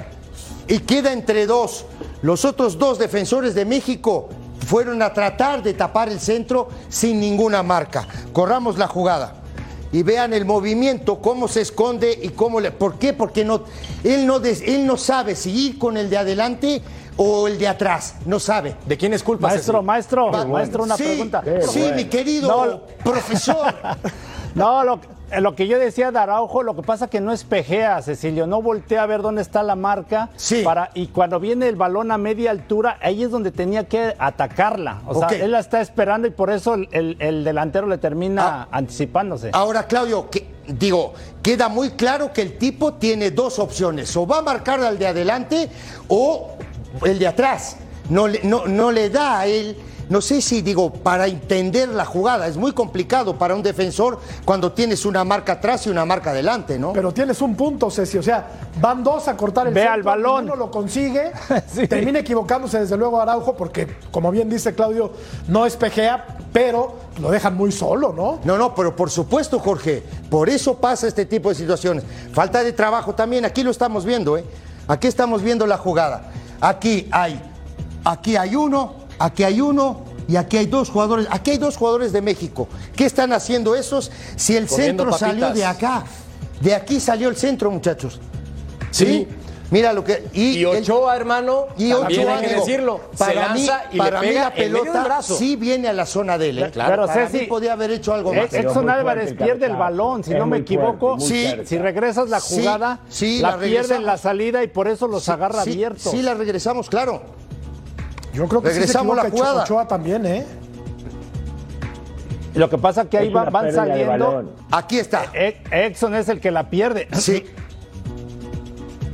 D: Y queda entre dos. Los otros dos defensores de México fueron a tratar de tapar el centro sin ninguna marca. Corramos la jugada. Y vean el movimiento, cómo se esconde y cómo le. ¿Por qué? Porque no, él, no des- él no sabe si ir con el de adelante o el de atrás. No sabe.
A: ¿De quién es culpa,
C: Maestro,
A: Ceci?
C: maestro, maestro, una
D: sí,
C: pregunta.
D: Sí, mi querido
C: No.
D: profesor.
C: No, lo, lo que yo decía de Araujo, lo que pasa que no espejea, Cecilio, no voltea a ver dónde está la marca.
D: Sí.
C: Para, y cuando viene el balón a media altura, ahí es donde tenía que atacarla. O sea, él la está esperando y por eso el, el- el delantero le termina
D: Ah.
C: anticipándose.
D: Ahora, Claudio, que, digo, queda muy claro que el tipo tiene dos opciones. O va a marcar al de adelante o el de atrás. No, le- no, no le da a él, no sé si digo, para entender la jugada. Es muy complicado para un defensor cuando tienes una marca atrás y una marca adelante, ¿no?
E: Pero tienes un punto, Ceci. O sea, van dos a cortar el
C: Ve
E: centro,
C: al balón.
E: Uno lo consigue.
C: Sí.
E: Termina equivocándose desde luego Araujo porque, como bien dice Claudio, no espejea, pero lo dejan muy solo, ¿no?
D: No, no, pero por supuesto, Jorge, por eso pasa este tipo de situaciones. Falta de trabajo también, aquí lo estamos viendo, ¿eh? Aquí estamos viendo la jugada. Aquí hay, aquí hay uno, aquí hay uno y aquí hay dos jugadores. Aquí hay dos jugadores de México. ¿Qué están haciendo esos si el
A: Comiendo
D: centro salió de acá? De aquí salió el centro, muchachos. ¿Sí?
A: Sí.
D: Mira lo que.
A: Y Ochoa, hermano,
D: y Ochoa,
A: hay que decirlo, se
D: para mí,
A: lanza y
D: para
A: le
D: mí la pelota sí viene a la zona de él. ¿eh?
A: Claro.
C: Pero
D: Para
C: Ceci,
D: mí podía haber hecho algo más.
B: Muy
C: Álvarez pierde el balón, si no me equivoco.
D: Sí.
C: Si regresas la jugada,
D: sí,
C: la,
D: la
C: pierde en la salida y por eso los agarra
D: sí,
C: abiertos.
D: Sí, la regresamos, claro.
E: Yo creo que
D: Regresamos
E: sí se
D: la jugada.
E: Ochoa también, ¿eh?
C: Lo que pasa que ahí
B: Es
C: va-
B: una
C: van
B: de
C: saliendo.
D: Aquí está.
C: Exxon es el que la pierde.
D: Sí.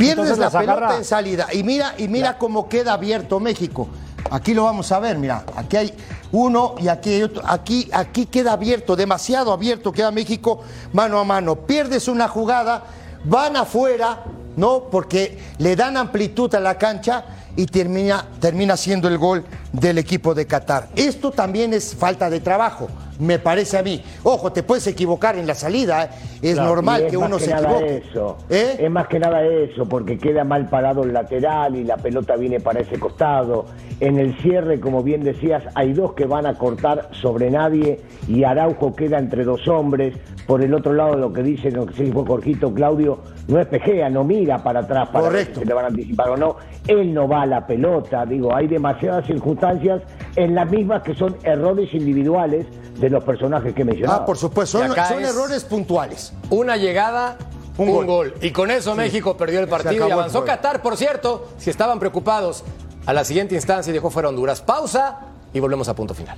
D: Pierdes la pelota
C: agarra.
D: en salida. Y mira, y mira cómo queda abierto México. Aquí lo vamos a ver, mira. Aquí hay uno y aquí hay otro. Aquí, aquí queda abierto, demasiado abierto queda México mano a mano. Pierdes una jugada, van afuera, ¿no? Porque le dan amplitud a la cancha y termina, termina siendo el gol del equipo de Qatar. Esto también es falta de trabajo, me parece a mí. Ojo, te puedes equivocar en la salida, ¿eh? es
B: Claro,
D: normal
B: es
D: que uno se
B: nada
D: equivoque.
B: Eso.
D: ¿Eh?
B: Es más que nada eso, porque queda mal parado el lateral y la pelota viene para ese costado. En el cierre, como bien decías, hay dos que van a cortar sobre nadie y Araujo queda entre dos hombres. Por el otro lado, lo que dice, lo que se dijo Jorgito Claudio, no espejea, no mira para atrás para ver
D: Correcto.
B: si se le van a anticipar o no. Él no va a la pelota. Digo, hay demasiadas circunstancias en las mismas que son errores individuales de los personajes que mencionaba.
D: Ah, por supuesto, son, errores puntuales.
A: Una llegada, un,
D: Un
A: gol.
D: gol.
A: Y con eso México perdió el partido y avanzó. Qatar, por cierto, si estaban preocupados a la siguiente instancia y dejó fuera Honduras. Pausa y volvemos a punto final.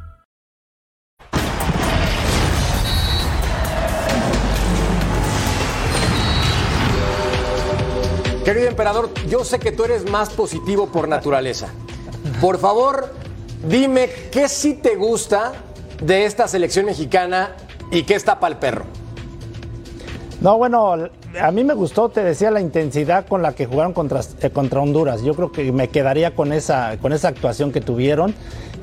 A: Querido emperador, yo sé que tú eres más positivo por naturaleza. Por favor, dime qué sí te gusta de esta selección mexicana y qué está para el perro.
C: No, bueno, a mí me gustó, te decía, la intensidad con la que jugaron contra, eh, contra Honduras. Yo creo que me quedaría con esa, con esa actuación que tuvieron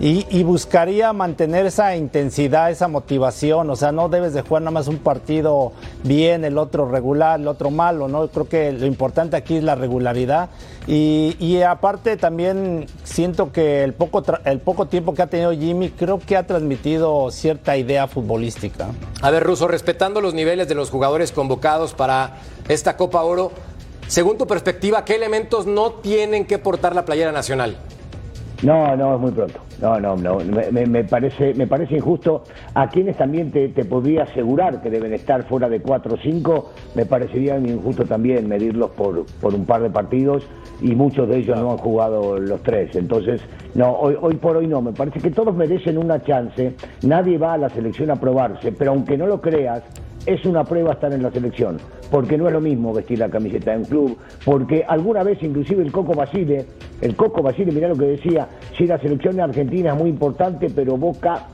C: y, buscaría mantener esa intensidad, esa motivación. O sea, no debes de jugar nada más un partido bien, el otro regular, el otro malo, ¿no? Creo que lo importante aquí es la regularidad. Y, y aparte también siento que el poco, el poco tiempo que ha tenido Jimmy, creo que ha transmitido cierta idea futbolística.
A: A ver, Russo, respetando los niveles de los jugadores convocados para esta Copa Oro, según tu perspectiva, ¿qué elementos no tienen que portar la playera nacional?
B: No, no, es muy pronto. No, no, no. Me, parece, me parece injusto. A quienes también te, te, podría asegurar que deben estar fuera de 4 o 5, me parecería injusto también medirlos por, por un par de partidos y muchos de ellos no han jugado los tres. Entonces, no, hoy, hoy por hoy no. Me parece que todos merecen una chance. Nadie va a la selección a probarse, pero aunque no lo creas, es una prueba estar en la selección, porque no es lo mismo vestir la camiseta de un club, porque alguna vez inclusive el Coco Basile, el Coco Basile, mirá lo que decía, si la selección argentina es muy importante, pero Boca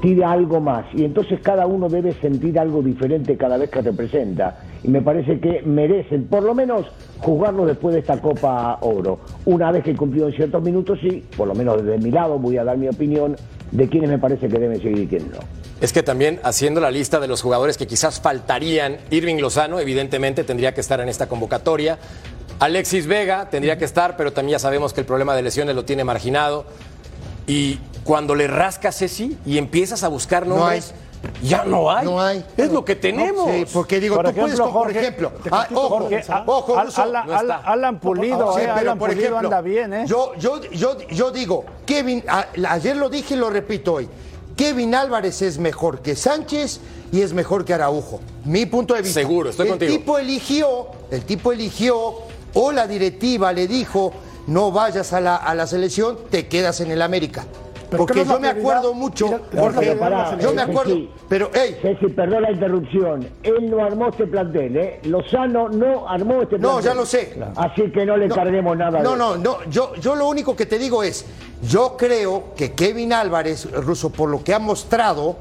B: tira algo más, y entonces cada uno debe sentir algo diferente cada vez que representa, y me parece que merecen por lo menos jugarlo después de esta Copa Oro. Una vez que cumplió ciertos minutos, sí, por lo menos desde mi lado voy a dar mi opinión de quienes me parece que deben seguir y quiénes no.
A: Es que también haciendo la lista de los jugadores que quizás faltarían, Irving Lozano evidentemente tendría que estar en esta convocatoria. Alexis Vega tendría que estar, pero también ya sabemos que el problema de lesiones lo tiene marginado. Y cuando le rascas Ceci y empiezas a buscar nombres, ya no hay.
D: No hay.
A: Es lo que tenemos.
D: No, sí, porque digo,
C: Por
D: tú
C: ejemplo,
D: puedes, con- por
C: Jorge,
D: ejemplo,
C: te
D: ah, ojo,
C: Jorge, a-
D: ojo.
C: Alan-
A: no.
C: Alan- Alan Pulido,
D: Sí,
C: eh,
D: pero
C: Alan
D: por
C: Pulido
D: ejemplo,
C: anda bien, ¿eh?
D: Yo, yo, yo, yo digo, Kevin, a- ayer lo dije y lo repito hoy. Kevin Álvarez es mejor que Sánchez y es mejor que Araujo. Mi punto de vista.
A: Seguro, estoy
D: el
A: contigo.
D: tipo eligió, el tipo eligió, o la directiva le dijo, no vayas a la, a la selección, te quedas en el América. Porque
E: ¿qué no
D: yo me acuerdo mucho, Jorge, yo me acuerdo, pero, hey,
B: Ceci, perdón la interrupción. Él no armó este plantel, ¿eh? Lozano no armó este plantel.
D: No, ya lo sé.
B: Así que no le carguemos nada.
D: No, no, no. Yo, yo lo único que te digo es, yo creo que Kevin Álvarez, Russo, por lo que ha mostrado,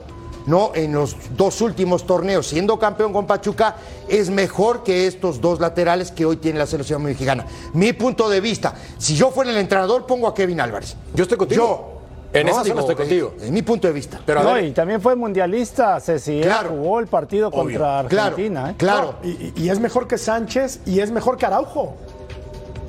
D: no, en los dos últimos torneos, siendo campeón con Pachuca, es mejor que estos dos laterales que hoy tiene la selección mexicana. Mi punto de vista, si yo fuera el entrenador, pongo a Kevin Álvarez.
A: Yo estoy contigo.
D: Yo.
A: En esa
D: Digo,
A: zona estoy contigo.
D: Es, es mi punto de vista.
A: Pero
C: No,
A: ver,
C: y también fue mundialista, Ceci.
D: Claro.
C: Jugó el partido contra
D: claro,
C: Argentina. ¿eh?
D: claro.
E: Y, es mejor que Sánchez y es mejor que Araujo.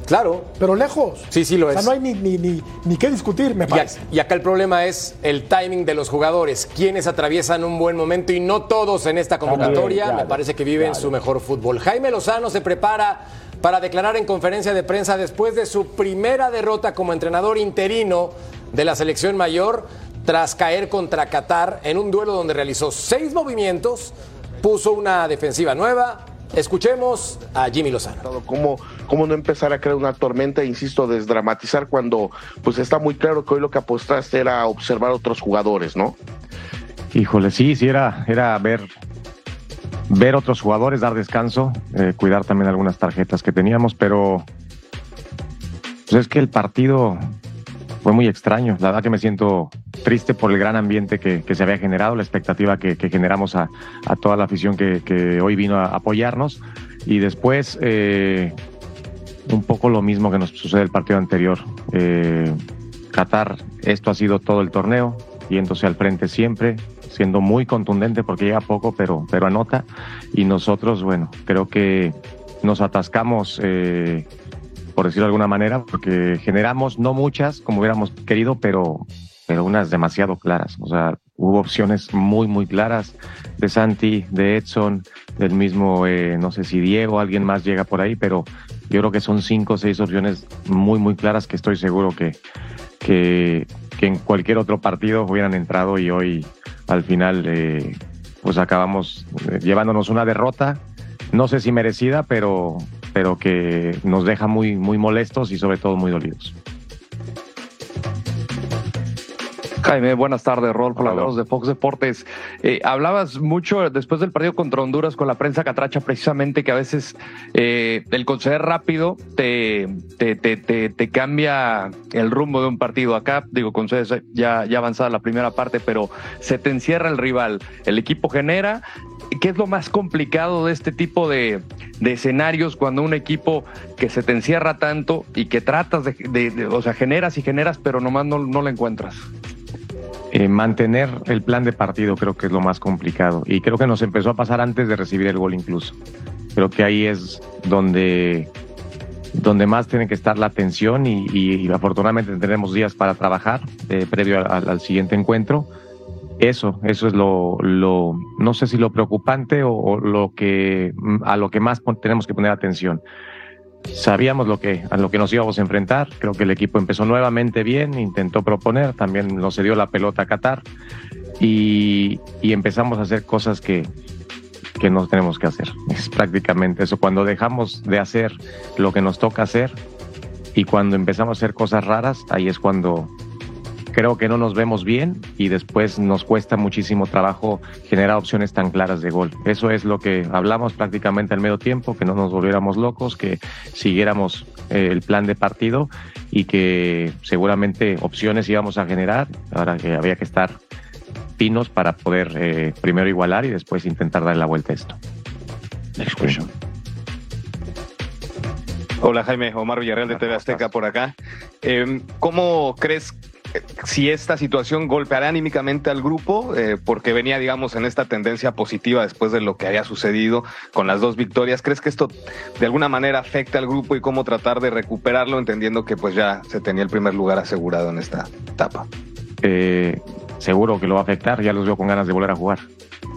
A: claro.
E: Pero lejos.
A: Sí, sí lo
E: O sea,
A: es.
E: no hay ni, ni, ni, ni qué discutir, me
A: Y,
E: parece.
A: y acá el problema es el timing de los jugadores, quienes atraviesan un buen momento y no todos en esta convocatoria.
B: claro,
A: me parece que viven
B: claro.
A: su mejor fútbol. Jaime Lozano se prepara para declarar en conferencia de prensa después de su primera derrota como entrenador interino de la selección mayor tras caer contra Qatar en un duelo donde realizó seis movimientos, puso una defensiva nueva. Escuchemos a Jimmy Lozano.
F: cómo, cómo no empezar a crear una tormenta, insisto, desdramatizar cuando pues está muy claro que hoy lo que apostaste era observar otros jugadores, ¿no?
G: Híjole, sí, sí, era, era ver, ver otros jugadores, dar descanso, eh, cuidar también algunas tarjetas que teníamos, pero pues es que el partido muy extraño. La verdad que me siento triste por el gran ambiente que, se había generado, la expectativa que, generamos a, toda la afición que, que hoy vino a apoyarnos. Y después, eh, un poco lo mismo que nos sucede el partido anterior. Eh, Qatar, esto ha sido todo el torneo, yéndose al frente siempre, siendo muy contundente porque llega poco, pero, pero anota. Y nosotros, bueno, creo que nos atascamos, eh, por decirlo de alguna manera, porque generamos no muchas como hubiéramos querido, pero, pero unas demasiado claras. O sea, hubo opciones muy, muy claras de Santi, de Edson, del mismo, eh, no sé si Diego, alguien más llega por ahí, pero yo creo que son cinco o seis opciones muy, muy claras que estoy seguro que, que, que en cualquier otro partido hubieran entrado y hoy al final eh, pues acabamos eh, llevándonos una derrota, no sé si merecida, pero, pero que nos deja muy, muy molestos y sobre todo muy dolidos.
H: Jaime, buenas tardes,
G: Hola,
H: hablamos de Fox Deportes. Eh, hablabas mucho después del partido contra Honduras con la prensa catracha, precisamente que a veces eh, el conceder rápido te, te, te, te, te cambia el rumbo de un partido. Acá, digo, concedes ya, ya avanzada la primera parte, pero se te encierra el rival. El equipo genera. ¿Qué es lo más complicado de este tipo de, de escenarios cuando un equipo que se te encierra tanto y que tratas de, de- o sea, generas y generas, pero nomás no, no lo encuentras?
G: Eh, mantener el plan de partido creo que es lo más complicado y creo que nos empezó a pasar antes de recibir el gol incluso. Creo que ahí es donde, donde más tiene que estar la atención y, afortunadamente tenemos días para trabajar eh, previo al siguiente encuentro. Eso, eso es lo, no sé si lo preocupante o, lo que, a lo que más tenemos que poner atención. sabíamos lo que, a lo que nos íbamos a enfrentar. Creo que el equipo empezó nuevamente bien, intentó proponer, también nos dio la pelota a Qatar y, y empezamos a hacer cosas que, que no tenemos que hacer. Es prácticamente eso. Cuando dejamos de hacer lo que nos toca hacer y cuando empezamos a hacer cosas raras, ahí es cuando creo que no nos vemos bien y después nos cuesta muchísimo trabajo generar opciones tan claras de gol. Eso es lo que hablamos prácticamente al medio tiempo, que no nos volviéramos locos, que siguiéramos eh, el plan de partido y que seguramente opciones íbamos a generar. Ahora que había que estar finos para poder eh, primero igualar y después intentar dar la vuelta a esto.
I: Next question. Hola Jaime, Omar Villarreal de TV Azteca por acá. Eh, ¿Cómo crees si esta situación golpeará anímicamente al grupo? Eh, porque venía, digamos, en esta tendencia positiva después de lo que había sucedido con las dos victorias. ¿Crees que esto de alguna manera afecta al grupo y cómo tratar de recuperarlo, entendiendo que pues ya se tenía el primer lugar asegurado en esta etapa?
G: Eh, seguro que lo va a afectar, ya los veo con ganas de volver a jugar.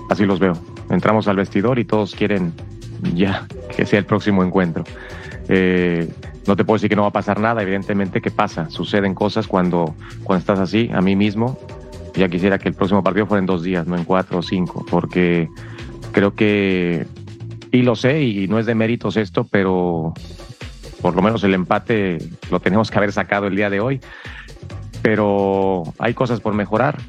G: Así los veo. Entramos al vestidor y todos quieren ya que sea el próximo encuentro. Eh, no te puedo decir que no va a pasar nada, evidentemente que pasa, suceden cosas cuando, cuando estás así, a mí mismo. Ya quisiera que el próximo partido fuera en dos días, no en cuatro o cinco, porque creo que, y lo sé, y no es de méritos esto, pero por lo menos el empate lo tenemos que haber sacado el día de hoy. Pero hay cosas por mejorar.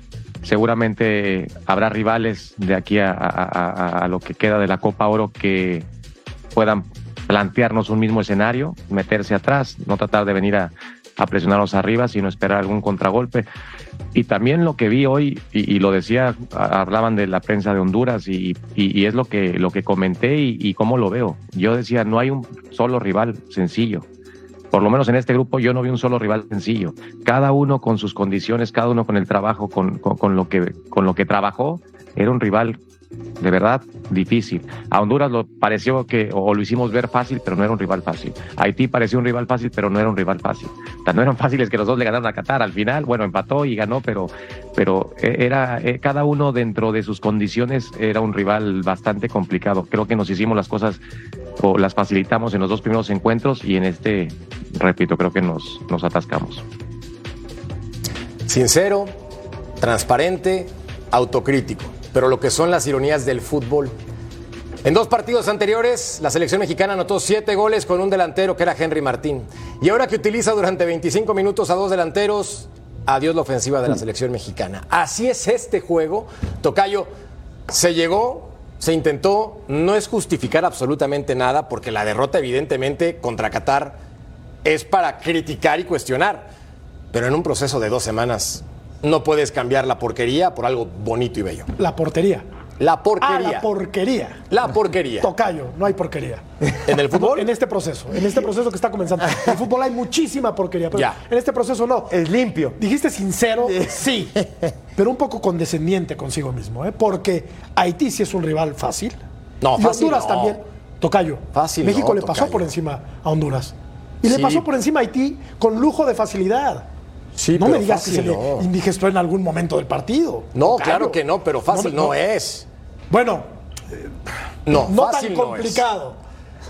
G: Seguramente habrá rivales de aquí a, a- lo que queda de la Copa Oro que puedan plantearnos un mismo escenario, meterse atrás, no tratar de venir a, presionarnos arriba, sino esperar algún contragolpe. Y también lo que vi hoy, y, lo decía, hablaban de la prensa de Honduras, y, y- es lo que, lo que comenté y, y cómo lo veo. Yo decía, no hay un solo rival sencillo. Por lo menos en este grupo yo no vi un solo rival sencillo. Cada uno con sus condiciones, cada uno con el trabajo, con, con- con lo, que, con lo que trabajó, era un rival de verdad difícil. A Honduras lo pareció que, o lo hicimos ver fácil, pero no era un rival fácil. Haití pareció un rival fácil, pero no era un rival fácil. Sea, no eran fáciles que los dos le ganaron a Qatar al final. Bueno, empató y ganó, pero, pero eh, era eh, cada uno dentro de sus condiciones era un rival bastante complicado. Creo que nos hicimos las cosas o las facilitamos en los dos primeros encuentros y en este, repito, creo que nos, nos atascamos.
A: Sincero, transparente, autocrítico. Pero lo que son las ironías del fútbol. En dos partidos anteriores, la selección mexicana anotó siete goles con un delantero que era Henry Martín. Y ahora que utiliza durante 25 minutos a dos delanteros, adiós la ofensiva de la selección mexicana. Así es este juego. Tocayo, se llegó, se intentó, no es justificar absolutamente nada, porque la derrota evidentemente contra Qatar es para criticar y cuestionar. Pero en un proceso de dos semanas no puedes cambiar la porquería por algo bonito y bello.
E: La portería.
A: La
E: Ah,
A: porquería.
E: la porquería.
A: La porquería.
E: Tocayo, no hay porquería.
A: ¿En el fútbol?
E: En este proceso, en este proceso que está comenzando. En el fútbol hay muchísima porquería, pero
A: Ya.
E: en este proceso no.
D: Es limpio.
E: Dijiste sincero, sí, pero un poco condescendiente consigo mismo, ¿eh? porque Haití sí es un rival fácil.
A: No,
E: y
A: fácil
E: Honduras
A: no.
E: también. Tocayo.
A: Fácil
E: México
A: no,
E: le pasó
A: Tocayo.
E: por encima a Honduras. Y le pasó por encima a Haití con lujo de facilidad.
A: Sí,
E: no me digas
A: fácil
E: que se
A: no.
E: le indigestó en algún momento del partido.
A: No, claro que no, pero fácil
E: me-
A: no, es.
E: Bueno,
A: No,
E: no
A: fácil
E: tan
A: no
E: complicado.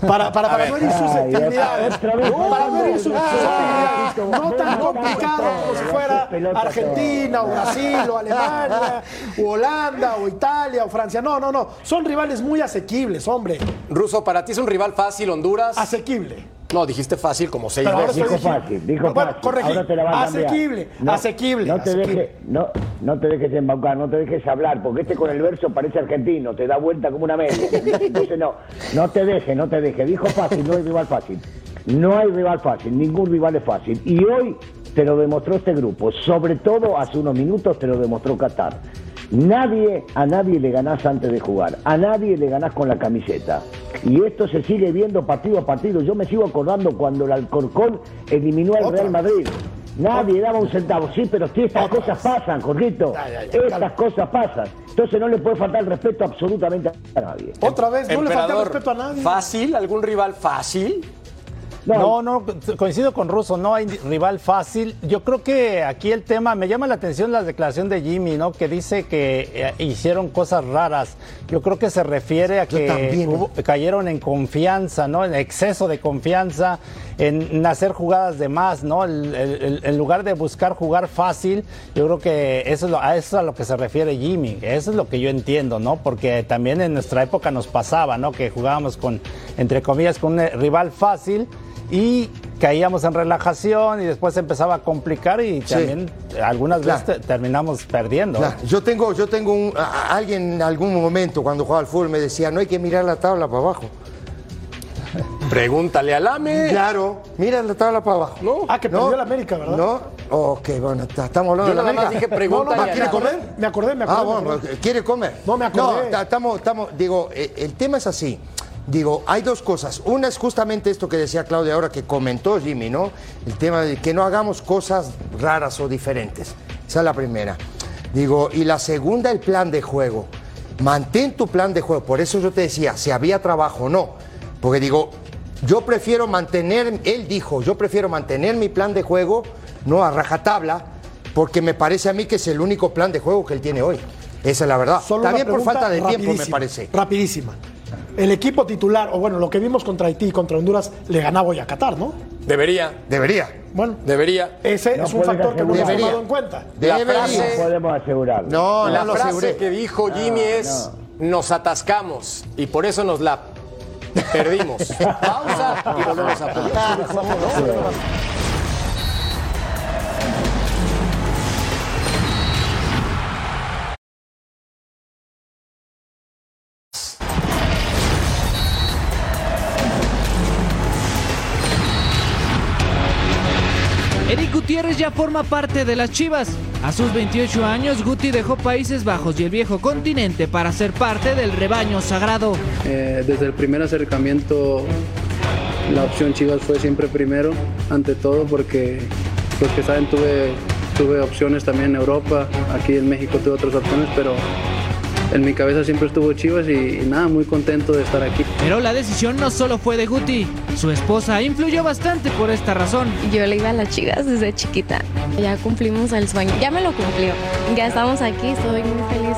E: Para, para, para
A: ver.
E: no herir
B: otra vez.
E: Para no herir
B: Ay,
E: susceptibilidades.
B: ay,
E: No tan complicado como si fuera Argentina o Brasil o Alemania o Holanda o Italia o Francia. No, no, no. Son rivales muy asequibles, hombre.
A: Ruso, para ti es un rival fácil Honduras.
E: Asequible.
A: No, dijiste fácil como seis
E: Pero
A: veces.
B: Dijo fácil, dijo
E: Bueno,
B: fácil.
E: corregí.
B: Ahora te la va a cambiar.
E: Asequible, asequible,
B: No te,
E: asequible.
B: Dejes, no, no te dejes embaucar, no te dejes hablar, porque este con el verso parece argentino, te da vuelta como una media. Entonces no, no te dejes, no te dejes. Dijo fácil, no hay rival fácil. No hay rival fácil, ningún rival es fácil. Y hoy te lo demostró este grupo, sobre todo hace unos minutos te lo demostró Qatar. Nadie, a nadie le ganás antes de jugar, a nadie le ganás con la camiseta. Y esto se sigue viendo partido a partido. Yo me sigo acordando cuando el Alcorcón eliminó al Real Madrid. Nadie daba un centavo, sí, pero sí, estas
E: Otra
B: cosas pasan, Jorgito. Estas cosas pasan. Entonces no le puede faltar el respeto absolutamente a nadie.
E: Otra vez, no le falta respeto a nadie.
A: ¿Fácil? ¿Algún rival fácil?
C: No, no, coincido con Russo, no hay rival fácil. Yo creo que aquí el tema, me llama la atención la declaración de Jimmy, ¿no? Que dice que eh, hicieron cosas raras. Yo creo que se refiere a que hubo- cayeron en confianza, ¿no? En exceso de confianza, en hacer jugadas de más, ¿no? El- el- el- en lugar de buscar jugar fácil, yo creo que eso es lo- a eso es a lo que se refiere Jimmy. Eso es lo que yo entiendo, ¿no? Porque también en nuestra época nos pasaba, ¿no? Que jugábamos con, entre comillas, con un rival fácil y caíamos en relajación y después se empezaba a complicar y
D: Sí.
C: también algunas
D: Claro.
C: veces te- terminamos perdiendo.
D: Claro, Yo tengo, yo tengo un, a- a- alguien en algún momento cuando jugaba al fútbol me decía, no hay que mirar la tabla para abajo.
A: Pregúntale al AME.
D: Claro, mira la tabla para abajo.
A: No.
E: Ah, que perdió el América, ¿verdad?
D: No, ok, bueno, está- estamos hablando
A: Yo
D: de la América.
A: dije, pregúntale
D: No, no, ¿Quiere
A: la-
D: comer?
E: Me acordé, me acordé.
D: Ah, bueno. ¿quiere comer?
E: No, me acordé.
D: No, ta- estamos, estamos, digo, eh, el tema es así. Digo, hay dos cosas. Una es justamente esto que decía Claudia ahora, que comentó Jimmy, ¿no? El tema de que no hagamos cosas raras o diferentes. Esa es la primera. Digo, y la segunda, el plan de juego. Mantén tu plan de juego. Por eso yo te decía, si había trabajo o no. Porque digo, yo prefiero mantener, él dijo, yo prefiero mantener mi plan de juego, no a rajatabla, porque me parece a mí que es el único plan de juego que él tiene hoy. Esa es la verdad.
E: Solo
D: También por falta de tiempo, me parece.
E: Rapidísima. El equipo titular, o bueno, lo que vimos contra Haití y contra Honduras, le ganaba hoy a Qatar, ¿no?
A: Debería,
D: Debería.
E: Bueno,
A: debería.
E: ese
B: No
E: es un factor que no hemos tomado en cuenta.
A: La frase-
B: No podemos asegurarlo.
D: No,
A: la frase
D: aseguré.
A: que dijo Jimmy es nos atascamos y por eso nos la perdimos. Pausa y volvemos a
J: ya forma parte de las Chivas. A sus 28 años, Guti dejó Países Bajos y el viejo continente para ser parte del rebaño sagrado.
K: Eh, desde el primer acercamiento la opción Chivas fue siempre primero, ante todo porque los que saben tuve, tuve opciones también en Europa, aquí en México tuve otras opciones, pero en mi cabeza siempre estuvo Chivas y, y nada, muy contento de estar aquí.
J: Pero la decisión no solo fue de Guti. Su esposa influyó bastante por esta razón.
L: Yo le iba a las chivas desde chiquita. Ya cumplimos el sueño. Ya me lo cumplió. Ya estamos aquí. Estoy muy feliz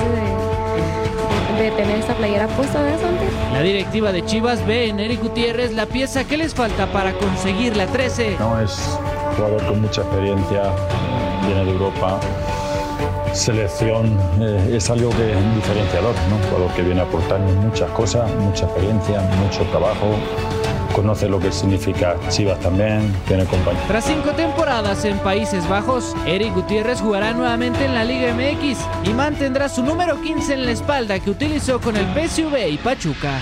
L: de, de tener esta playera puesta de Santi.
J: La directiva de Chivas ve en Eric Gutiérrez la pieza que les falta para conseguir la 13.
M: No es jugador con mucha experiencia, viene de Europa. Selección eh, es algo que es diferenciador, ¿no? Jugador que viene a aportarnos muchas cosas, mucha experiencia, mucho trabajo, conoce lo que significa Chivas también, tiene compañía.
J: Tras cinco temporadas en Países Bajos, Eric Gutiérrez jugará nuevamente en la Liga MX y mantendrá su número 15 en la espalda que utilizó con el PSV y Pachuca.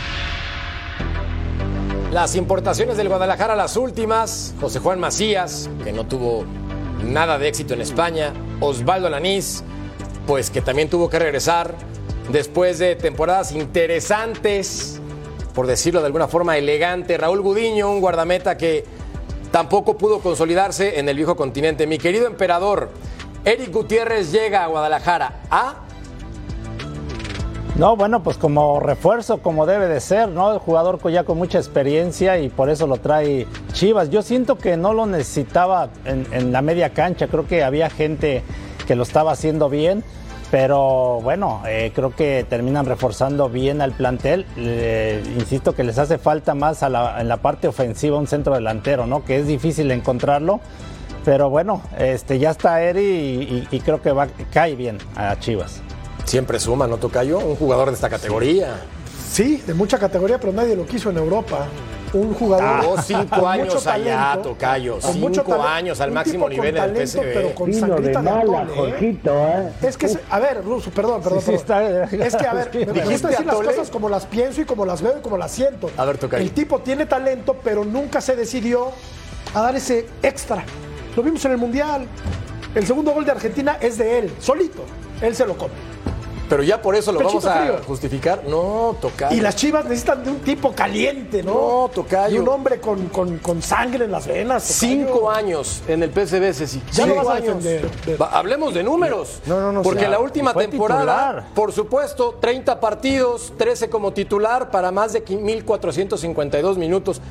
A: Las importaciones del Guadalajara, las últimas. José Juan Macías, que no tuvo nada de éxito en España. Osvaldo Alanís, pues que también tuvo que regresar después de temporadas interesantes, por decirlo de alguna forma elegante. Raúl Gudiño, un guardameta que tampoco pudo consolidarse en el viejo continente. Mi querido emperador, Eric Gutiérrez llega a Guadalajara. ¿A?
C: No, bueno, pues como refuerzo, como debe de ser, ¿no? El jugador ya con mucha experiencia y por eso lo trae Chivas. Yo siento que no lo necesitaba en, en la media cancha, creo que había gente que lo estaba haciendo bien, pero bueno, eh, creo que terminan reforzando bien al plantel. Eh, insisto que les hace falta más a la- en la parte ofensiva un centro delantero, ¿no? Que es difícil encontrarlo. Pero bueno, este, ya está Eri y, y- y creo que va, cae bien a Chivas.
A: Siempre suma, ¿no, Tocayo? Un jugador de esta categoría.
E: Sí, de mucha categoría, pero nadie lo quiso en Europa. Un jugador.
A: Ah,
E: con
A: cinco
E: mucho
A: años allá,
E: talento,
A: Tocayo.
E: con mucho
A: Cinco
E: talento,
A: años al máximo nivel en el
E: talento,
A: PSV.
E: Pero con
B: Vino de
E: sangrita de
B: mala,
E: atole, ¿eh?
B: Jorgito, ¿eh?
E: Es que, a ver, Ruso, perdón, perdón.
C: Sí, sí,
E: perdón.
C: está-
E: es que, a ver, me, me
A: ¿Dijiste
E: gusta decir las cosas como las pienso y como las veo y como las siento.
A: A ver, Tocayo.
E: El tipo tiene talento, pero nunca se decidió a dar ese extra. Lo vimos en el Mundial. El segundo gol de Argentina es de él, solito. Él se lo come.
A: Pero ya por eso lo
E: Pechito
A: vamos a
E: frío.
A: justificar. No, Tocayo.
E: Y las chivas necesitan de un tipo caliente, ¿no?
A: No, tocayo.
E: De un hombre con, con- con sangre en las venas. tocayo.
A: Cinco años en el PSV, Ceci.
E: Ya vas a defender,
A: Va, hablemos de números.
D: No, no, no,
A: Porque
D: sí.
A: la última temporada,
C: titular.
A: por supuesto, 30 partidos, 13 como titular para más de 1.452 minutos.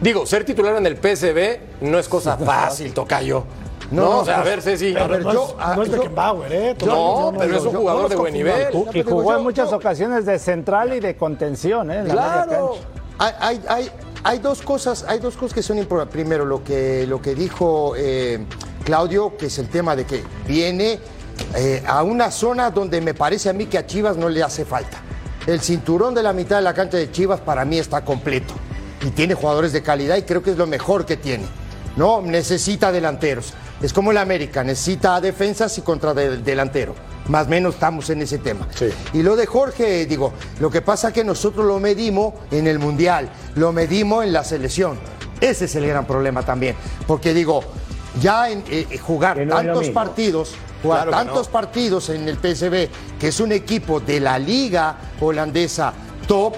A: Digo, ser titular en el PSV no es cosa fácil, tocayo. No, o sea, a ver, Ceci.
E: Pero
A: A ver,
E: no,
A: yo-
E: es, no es Beckenbauer, ¿eh?
A: No, pero es un
E: yo-
A: jugador de buen nivel.
C: Y jugó en muchas ocasiones de central y de contención, ¿eh? en la media
D: Claro. hay, hay, hay dos cosas, hay dos cosas que son importantes. Primero, lo que, lo que dijo eh, Claudio, que es el tema de que viene eh, a una zona donde me parece a mí que a Chivas no le hace falta. El cinturón de la mitad de la cancha de Chivas para mí está completo. Y tiene jugadores de calidad y creo que es lo mejor que tiene. No, necesita delanteros. Es como el América, necesita defensas y contra del- delantero. Más o menos estamos en ese tema. Y lo de Jorge, digo, lo que pasa es que nosotros lo medimos en el Mundial, lo medimos en la selección. Ese es el gran problema también. Porque digo, ya en eh, jugar
B: no es lo
D: tantos partidos, jugar
B: Claro
D: tantos partidos en el PSV, que es un equipo de la liga holandesa top,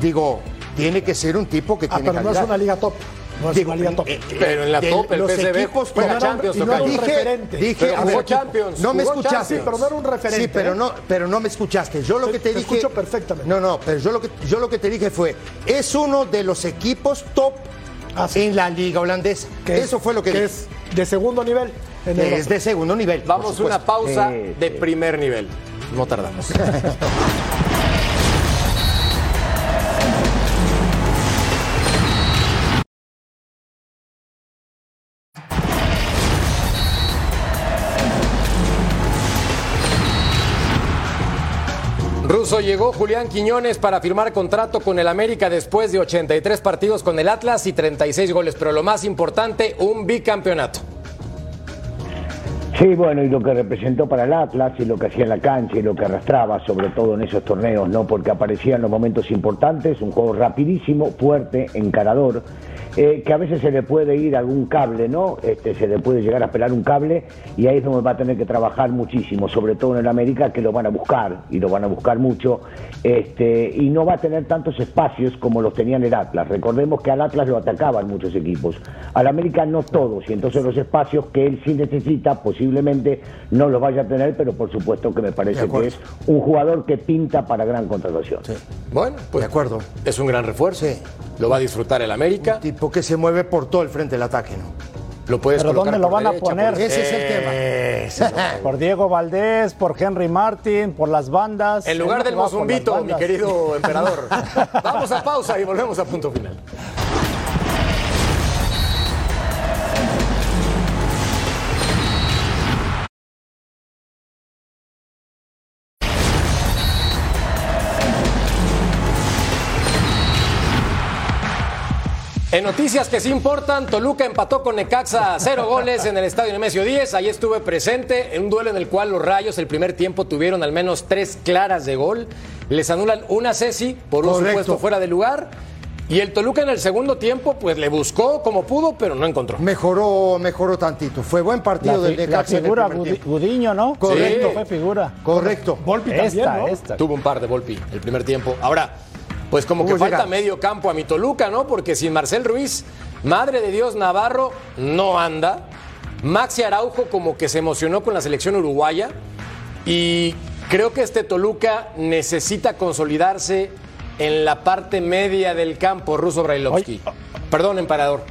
D: digo, tiene que ser un tipo que
E: Ah,
D: tiene
E: pero no es una liga top. No es
D: Digo,
E: una liga top.
D: eh, eh,
A: Pero en la
D: de
A: top el
D: los
A: PSV
D: equipos
A: juega
D: top.
A: Champions,
D: Y no dije,
E: referente.
D: dije,
A: Pero
D: ver,
A: Champions,
D: No me escuchaste.
E: Sí, pero no era un referente.
D: Sí, pero
E: ¿eh?
D: no, pero no me escuchaste. Yo lo
E: Te-
D: que te,
E: te
D: dije.
E: escucho perfectamente.
D: No, no, pero yo lo que yo lo que te dije fue, es uno de los equipos top
E: Ah, sí.
D: en la liga holandesa.
E: Que es-
D: Eso fue lo que,
E: que
D: dije.
E: es de segundo nivel. En
D: es de segundo nivel.
A: Vamos a una pausa de primer nivel. No tardamos. Llegó Julián Quiñones para firmar contrato con el América después de 83 partidos con el Atlas y 36 goles, pero lo más importante, un bicampeonato.
B: Sí, bueno, y lo que representó para el Atlas y lo que hacía en la cancha y lo que arrastraba, sobre todo en esos torneos, ¿no? Porque aparecía en los momentos importantes, un juego rapidísimo, fuerte, encarador, eh, que a veces se le puede ir algún cable, ¿no? Este, se le puede llegar a pelar un cable y ahí es donde va a tener que trabajar muchísimo, sobre todo en el América, que lo van a buscar y lo van a buscar mucho, este, y no va a tener tantos espacios como los tenía en el Atlas. Recordemos que al Atlas lo atacaban muchos equipos, al América no todos, y entonces los espacios que él sí necesita, posiblemente no los vaya a tener, pero por supuesto que me parece que es un jugador que pinta para gran contratación.
A: Bueno, pues
D: De acuerdo.
A: es un gran refuerzo.
D: Sí.
A: Lo va a disfrutar el América.
D: Tipo que se mueve por todo el frente del ataque, ¿no?
A: Lo puedes
C: Pero ¿dónde lo van a poner?
A: por-
D: Ese es el tema.
C: Por Diego Valdés, por Henry Martin, por las bandas.
A: En lugar del mozumbito, mi querido emperador. Vamos a pausa y volvemos a punto final. En noticias que sí importan, Toluca empató con Necaxa a cero goles en el estadio Nemesio 10. Ahí estuve presente en un duelo en el cual los Rayos el primer tiempo tuvieron al menos tres claras de gol. Les anulan una Ceci por un
D: Correcto.
A: supuesto fuera de lugar. Y el Toluca en el segundo tiempo, pues le buscó como pudo, pero no encontró.
D: Mejoró, mejoró tantito. Fue buen
C: La,
D: partido del Necaxa en el
C: figura ¿no?
D: Correcto.
C: Sí, fue figura.
D: Correcto.
E: Volpi también,
C: Esta,
E: ¿no?
C: esta.
A: Tuvo un par de Volpi el primer tiempo. Ahora, pues como que falta medio campo a mi Toluca, ¿no? Porque sin Marcel Ruiz, madre de Dios Navarro, no anda. Maxi Araujo como que se emocionó con la selección uruguaya. Y creo que este Toluca necesita consolidarse en la parte media del campo, Ruso Brailovsky. Perdón, emperador.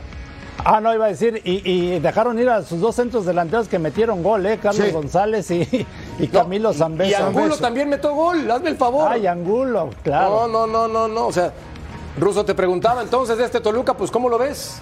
C: Ah, no, iba a decir, y, y dejaron ir a sus dos centros delanteros que metieron gol, ¿eh? Carlos
D: Sí.
C: González y, y Camilo
A: Y
C: Zambeso.
A: Angulo también metió gol, hazme el favor.
C: Ay, Angulo, claro.
A: No, no, no, no, no. O sea, Ruso te preguntaba entonces de este Toluca, pues ¿cómo lo ves?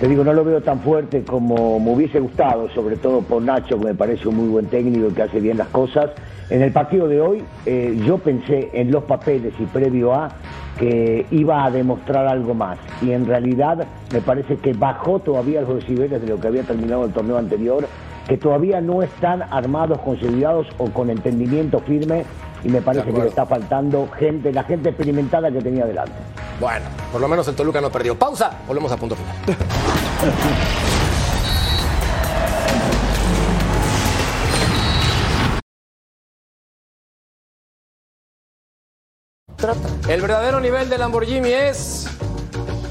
B: Te digo, no lo veo tan fuerte como me hubiese gustado, sobre todo por Nacho, que me parece un muy buen técnico y que hace bien las cosas. En el partido de hoy, eh, yo pensé en los papeles y previo a que iba a demostrar algo más. Y en realidad me parece que bajó todavía los decibeles de lo que había terminado el torneo anterior, que todavía no están armados, consolidados o con entendimiento firme. Y me parece que le está faltando gente, la gente experimentada que tenía delante.
A: Bueno, por lo menos el Toluca no perdió. Pausa, volvemos a punto final. El verdadero nivel de Lamborghini es,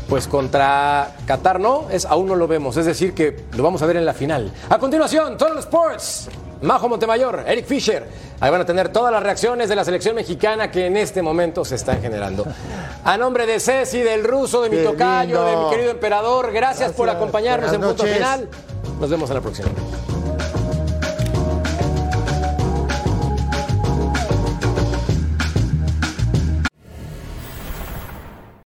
A: pues contra Qatar no, es aún no lo vemos, es decir que lo vamos a ver en la final. A continuación, Total Sports Majo Montemayor, Eric Fisher. Ahí van a tener todas las reacciones de la selección mexicana que en este momento se están generando. A nombre de Ceci, del ruso, de mi
D: Qué
A: tocayo,
D: lindo.
A: de mi querido emperador, gracias, por acompañarnos en punto final. Nos vemos en la próxima.